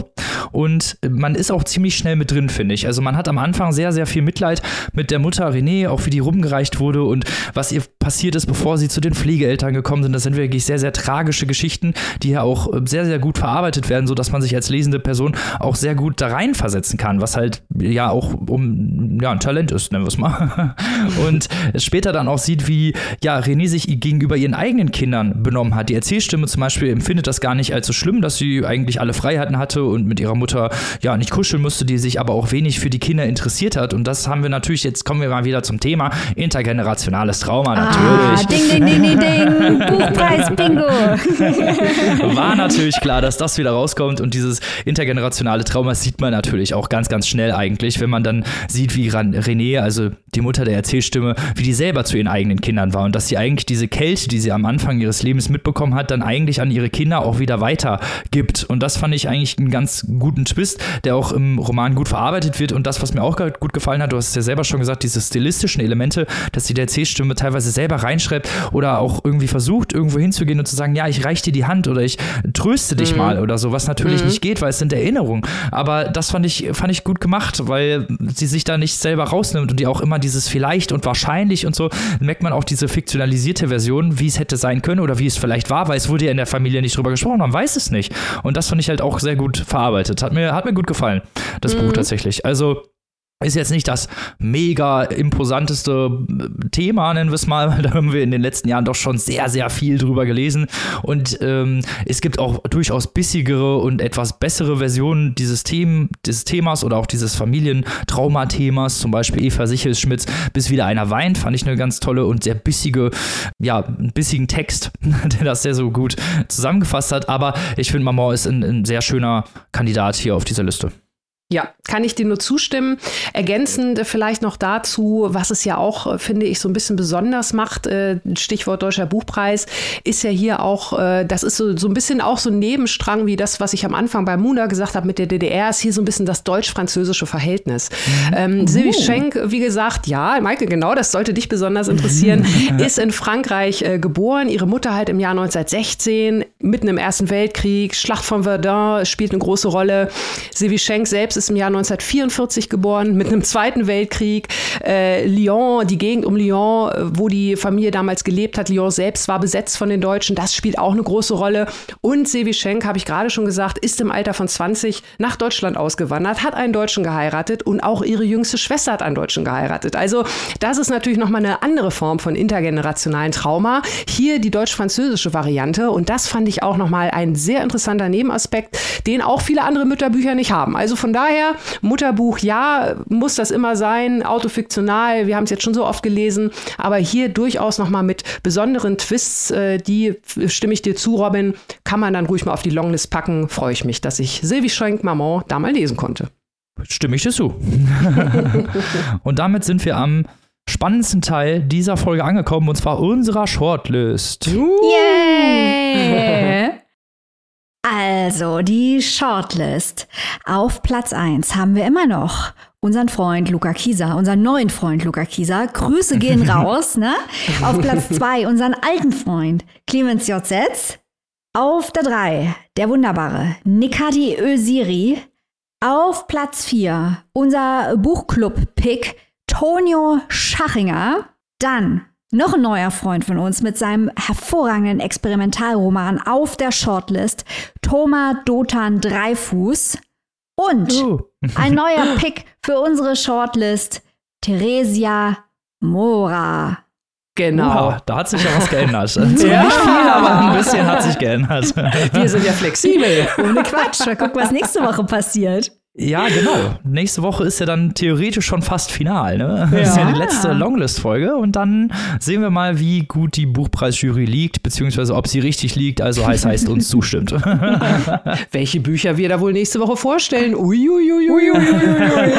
[SPEAKER 1] Und man ist auch ziemlich schnell mit drin, finde ich. Also man hat am Anfang sehr, sehr viel Mitleid mit der Mutter René, auch wie die rumgereicht wurde und was ihr passiert ist, bevor sie zu den Pflegeeltern gekommen sind. Das sind wirklich sehr, sehr tragische Geschichten, die ja auch sehr, sehr gut verarbeitet werden, sodass man sich als lesende Person auch sehr gut da reinversetzen kann, was halt ja auch um ja, ein Talent ist, nennen wir es mal. und später dann auch sieht, wie ja René sich gegenüber ihren eigenen Kindern benommen hat. Die Erzählstimme zum Beispiel empfindet das gar nicht als so schlimm, dass sie eigentlich alle Freiheiten hatte und mit ihrer Mutter ja nicht kuscheln musste, die sich aber auch wenig für die Kinder interessiert hat. Und das haben wir natürlich, jetzt kommen wir mal wieder zum Thema intergenerationales Trauma natürlich.
[SPEAKER 3] Ah, ding, ding, ding, ding, ding. Buchpreis, Bingo.
[SPEAKER 1] War natürlich klar, dass das wieder rauskommt und dieses intergenerationale Trauma sieht man natürlich auch ganz, ganz schnell eigentlich, wenn man dann sieht, wie René, also die Mutter der Erzählstimme, wie die selber zu ihren eigenen Kindern war und dass sie eigentlich diese Kälte, die sie am Anfang ihres Lebens mitbekommen hat, dann eigentlich an ihre Kinder auch wieder weitergibt. Und das fand ich eigentlich einen ganz guten Twist, der auch im Roman gut verarbeitet wird. Und das, was mir auch gut gefallen hat, du hast es ja selber schon gesagt, diese stilistischen Elemente, dass sie der Erzählstimme teilweise selber reinschreibt oder auch irgendwie versucht, irgendwo hinzugehen und zu sagen, ja, ich reiche dir die Hand oder ich tröste dich mhm. mal oder so, was natürlich mhm. nicht geht, weil es sind Erinnerungen. Aber das fand ich, fand ich gut gemacht, weil sie sich da nicht selber rausnimmt und die auch immer dieses vielleicht und wahrscheinlich und so, merkt man auch diese fiktionalisierte Version, wie es hätte sein können oder wie es vielleicht war, weil es wurde ja in der Familie nicht drüber gesprochen, man weiß es nicht. Und das fand ich halt auch sehr gut verarbeitet. Hat mir, hat mir gut gefallen, das mhm. Buch tatsächlich. Also ist jetzt nicht das mega imposanteste Thema, nennen wir es mal. Da haben wir in den letzten Jahren doch schon sehr, sehr viel drüber gelesen. Und ähm, es gibt auch durchaus bissigere und etwas bessere Versionen dieses, Themen, dieses Themas oder auch dieses Familientrauma-Themas. Zum Beispiel Eva Sichelschmidts Bis wieder einer weint, fand ich eine ganz tolle und sehr bissige, ja, bissigen Text, der das sehr so gut zusammengefasst hat. Aber ich finde, Maman ist ein, ein sehr schöner Kandidat hier auf dieser Liste.
[SPEAKER 2] Ja, kann ich dir nur zustimmen. Ergänzend vielleicht noch dazu, was es ja auch, finde ich, so ein bisschen besonders macht, äh, Stichwort Deutscher Buchpreis, ist ja hier auch, äh, das ist so, so ein bisschen auch so ein Nebenstrang wie das, was ich am Anfang bei Muna gesagt habe mit der DDR, ist hier so ein bisschen das deutsch-französische Verhältnis. Mhm. Ähm, Sylvie uh. Schenk, wie gesagt, ja, Michael, genau, das sollte dich besonders interessieren, ist in Frankreich äh, geboren, ihre Mutter halt im Jahr 1916, mitten im Ersten Weltkrieg, Schlacht von Verdun spielt eine große Rolle. Sylvie Schenk selbst ist ist im Jahr 1944 geboren, mit einem Zweiten Weltkrieg. Äh, Lyon, die Gegend um Lyon, äh, wo die Familie damals gelebt hat, Lyon selbst war besetzt von den Deutschen, das spielt auch eine große Rolle. Und Sevi Schenk, habe ich gerade schon gesagt, ist im Alter von 20 nach Deutschland ausgewandert, hat einen Deutschen geheiratet und auch ihre jüngste Schwester hat einen Deutschen geheiratet. Also das ist natürlich nochmal eine andere Form von intergenerationalen Trauma. Hier die deutsch-französische Variante und das fand ich auch nochmal ein sehr interessanter Nebenaspekt, den auch viele andere Mütterbücher nicht haben. Also von daher daher, Mutterbuch, ja, muss das immer sein, autofiktional, wir haben es jetzt schon so oft gelesen, aber hier durchaus nochmal mit besonderen Twists, äh, die stimme ich dir zu, Robin, kann man dann ruhig mal auf die Longlist packen. Freue ich mich, dass ich Sylvie Schenk Maman da mal lesen konnte.
[SPEAKER 1] Stimme ich dir zu. Und damit sind wir am spannendsten Teil dieser Folge angekommen, und zwar unserer Shortlist.
[SPEAKER 3] Yay! Also, die Shortlist. Auf Platz 1 haben wir immer noch unseren Freund Luca Kieser, unseren neuen Freund Luca Kieser. Grüße gehen raus, ne? Auf Platz 2 unseren alten Freund Clemens Jotzets. Auf der 3 der wunderbare Nikadi Öziri. Auf Platz 4 unser Buchclub-Pick Tonio Schachinger. Dann noch ein neuer Freund von uns mit seinem hervorragenden Experimentalroman auf der Shortlist, Thomas Dotan Dreifuß. Und uh. ein neuer Pick für unsere Shortlist, Theresia Mora.
[SPEAKER 2] Genau. Wow,
[SPEAKER 1] da hat sich ja was geändert. Zwar ja. nicht viel, aber ein bisschen hat sich geändert.
[SPEAKER 2] Wir sind ja flexibel.
[SPEAKER 3] Ohne Quatsch. Mal gucken, was nächste Woche passiert.
[SPEAKER 1] Ja, genau. Nächste Woche ist ja dann theoretisch schon fast final. Ne? Das ist ja die letzte Longlist-Folge. Und dann sehen wir mal, wie gut die Buchpreisjury liegt, beziehungsweise ob sie richtig liegt, also heißt, heißt uns zustimmt.
[SPEAKER 2] Welche Bücher wir da wohl nächste Woche vorstellen? Uiuiuiui. Ui, ui, ui,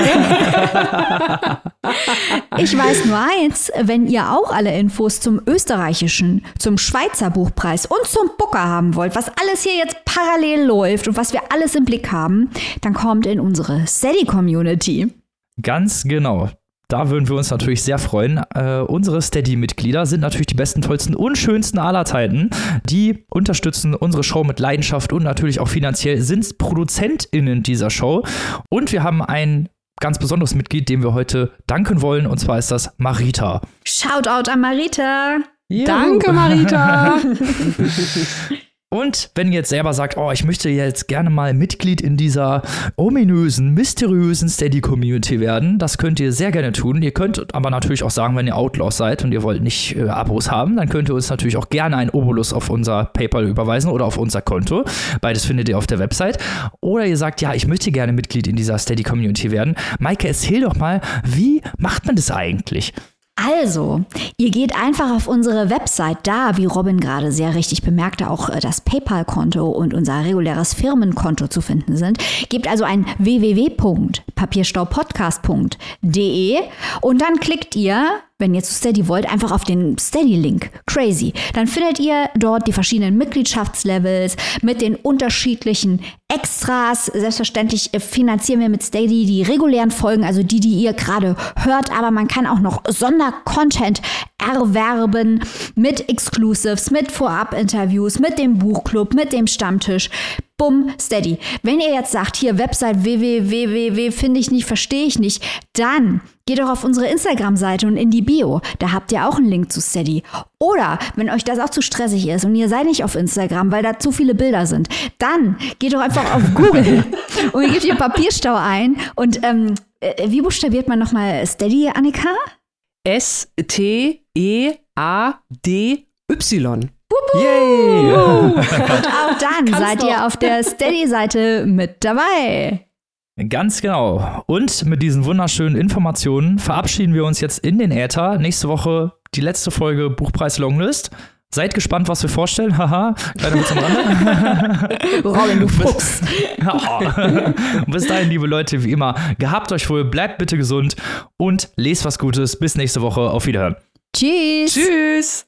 [SPEAKER 3] ich weiß nur eins, wenn ihr auch alle Infos zum österreichischen, zum Schweizer Buchpreis und zum Booker haben wollt, was alles hier jetzt parallel läuft und was wir alles im Blick haben, dann kommt in unsere Steady-Community.
[SPEAKER 1] Ganz genau. Da würden wir uns natürlich sehr freuen. Äh, unsere Steady-Mitglieder sind natürlich die besten, tollsten und schönsten aller Zeiten. Die unterstützen unsere Show mit Leidenschaft und natürlich auch finanziell sind ProduzentInnen dieser Show. Und wir haben ein ganz besonderes Mitglied, dem wir heute danken wollen. Und zwar ist das Marita.
[SPEAKER 3] Shoutout an Marita.
[SPEAKER 2] Juhu. Danke, Marita.
[SPEAKER 1] Und wenn ihr jetzt selber sagt, oh, ich möchte jetzt gerne mal Mitglied in dieser ominösen, mysteriösen Steady-Community werden, das könnt ihr sehr gerne tun. Ihr könnt aber natürlich auch sagen, wenn ihr Outlaws seid und ihr wollt nicht äh, Abos haben, dann könnt ihr uns natürlich auch gerne einen Obolus auf unser PayPal überweisen oder auf unser Konto. Beides findet ihr auf der Website. Oder ihr sagt, ja, ich möchte gerne Mitglied in dieser Steady-Community werden. Maike, erzähl doch mal, wie macht man das eigentlich?
[SPEAKER 3] Also, ihr geht einfach auf unsere Website, da, wie Robin gerade sehr richtig bemerkte, auch äh, das PayPal-Konto und unser reguläres Firmenkonto zu finden sind. Gebt also ein www.papierstaupodcast.de und dann klickt ihr wenn ihr zu Steady wollt, einfach auf den Steady-Link. Crazy. Dann findet ihr dort die verschiedenen Mitgliedschaftslevels mit den unterschiedlichen Extras. Selbstverständlich finanzieren wir mit Steady die regulären Folgen, also die, die ihr gerade hört, aber man kann auch noch Sondercontent erwerben mit Exclusives, mit Vorab-Interviews, mit dem Buchclub, mit dem Stammtisch. Bumm, steady. Wenn ihr jetzt sagt, hier Website www, finde ich nicht, verstehe ich nicht, dann geht doch auf unsere Instagram-Seite und in die Bio. Da habt ihr auch einen Link zu Steady. Oder wenn euch das auch zu stressig ist und ihr seid nicht auf Instagram, weil da zu viele Bilder sind, dann geht doch einfach auf Google und gebt ihr Papierstau ein. Und ähm, äh, wie buchstabiert man nochmal Steady, Annika?
[SPEAKER 2] S-T-E-A-D-Y.
[SPEAKER 1] Yay!
[SPEAKER 3] Und auch dann seid doch. ihr auf der Steady-Seite mit dabei.
[SPEAKER 1] Ganz genau. Und mit diesen wunderschönen Informationen verabschieden wir uns jetzt in den Äther. Nächste Woche die letzte Folge Buchpreis Longlist. Seid gespannt, was wir vorstellen. Haha, kleiner Witz am Rande.
[SPEAKER 3] Robin, du Fuchs.
[SPEAKER 1] Bis dahin, liebe Leute, wie immer, gehabt euch wohl, bleibt bitte gesund und lest was Gutes. Bis nächste Woche. Auf Wiederhören.
[SPEAKER 3] Tschüss.
[SPEAKER 2] Tschüss.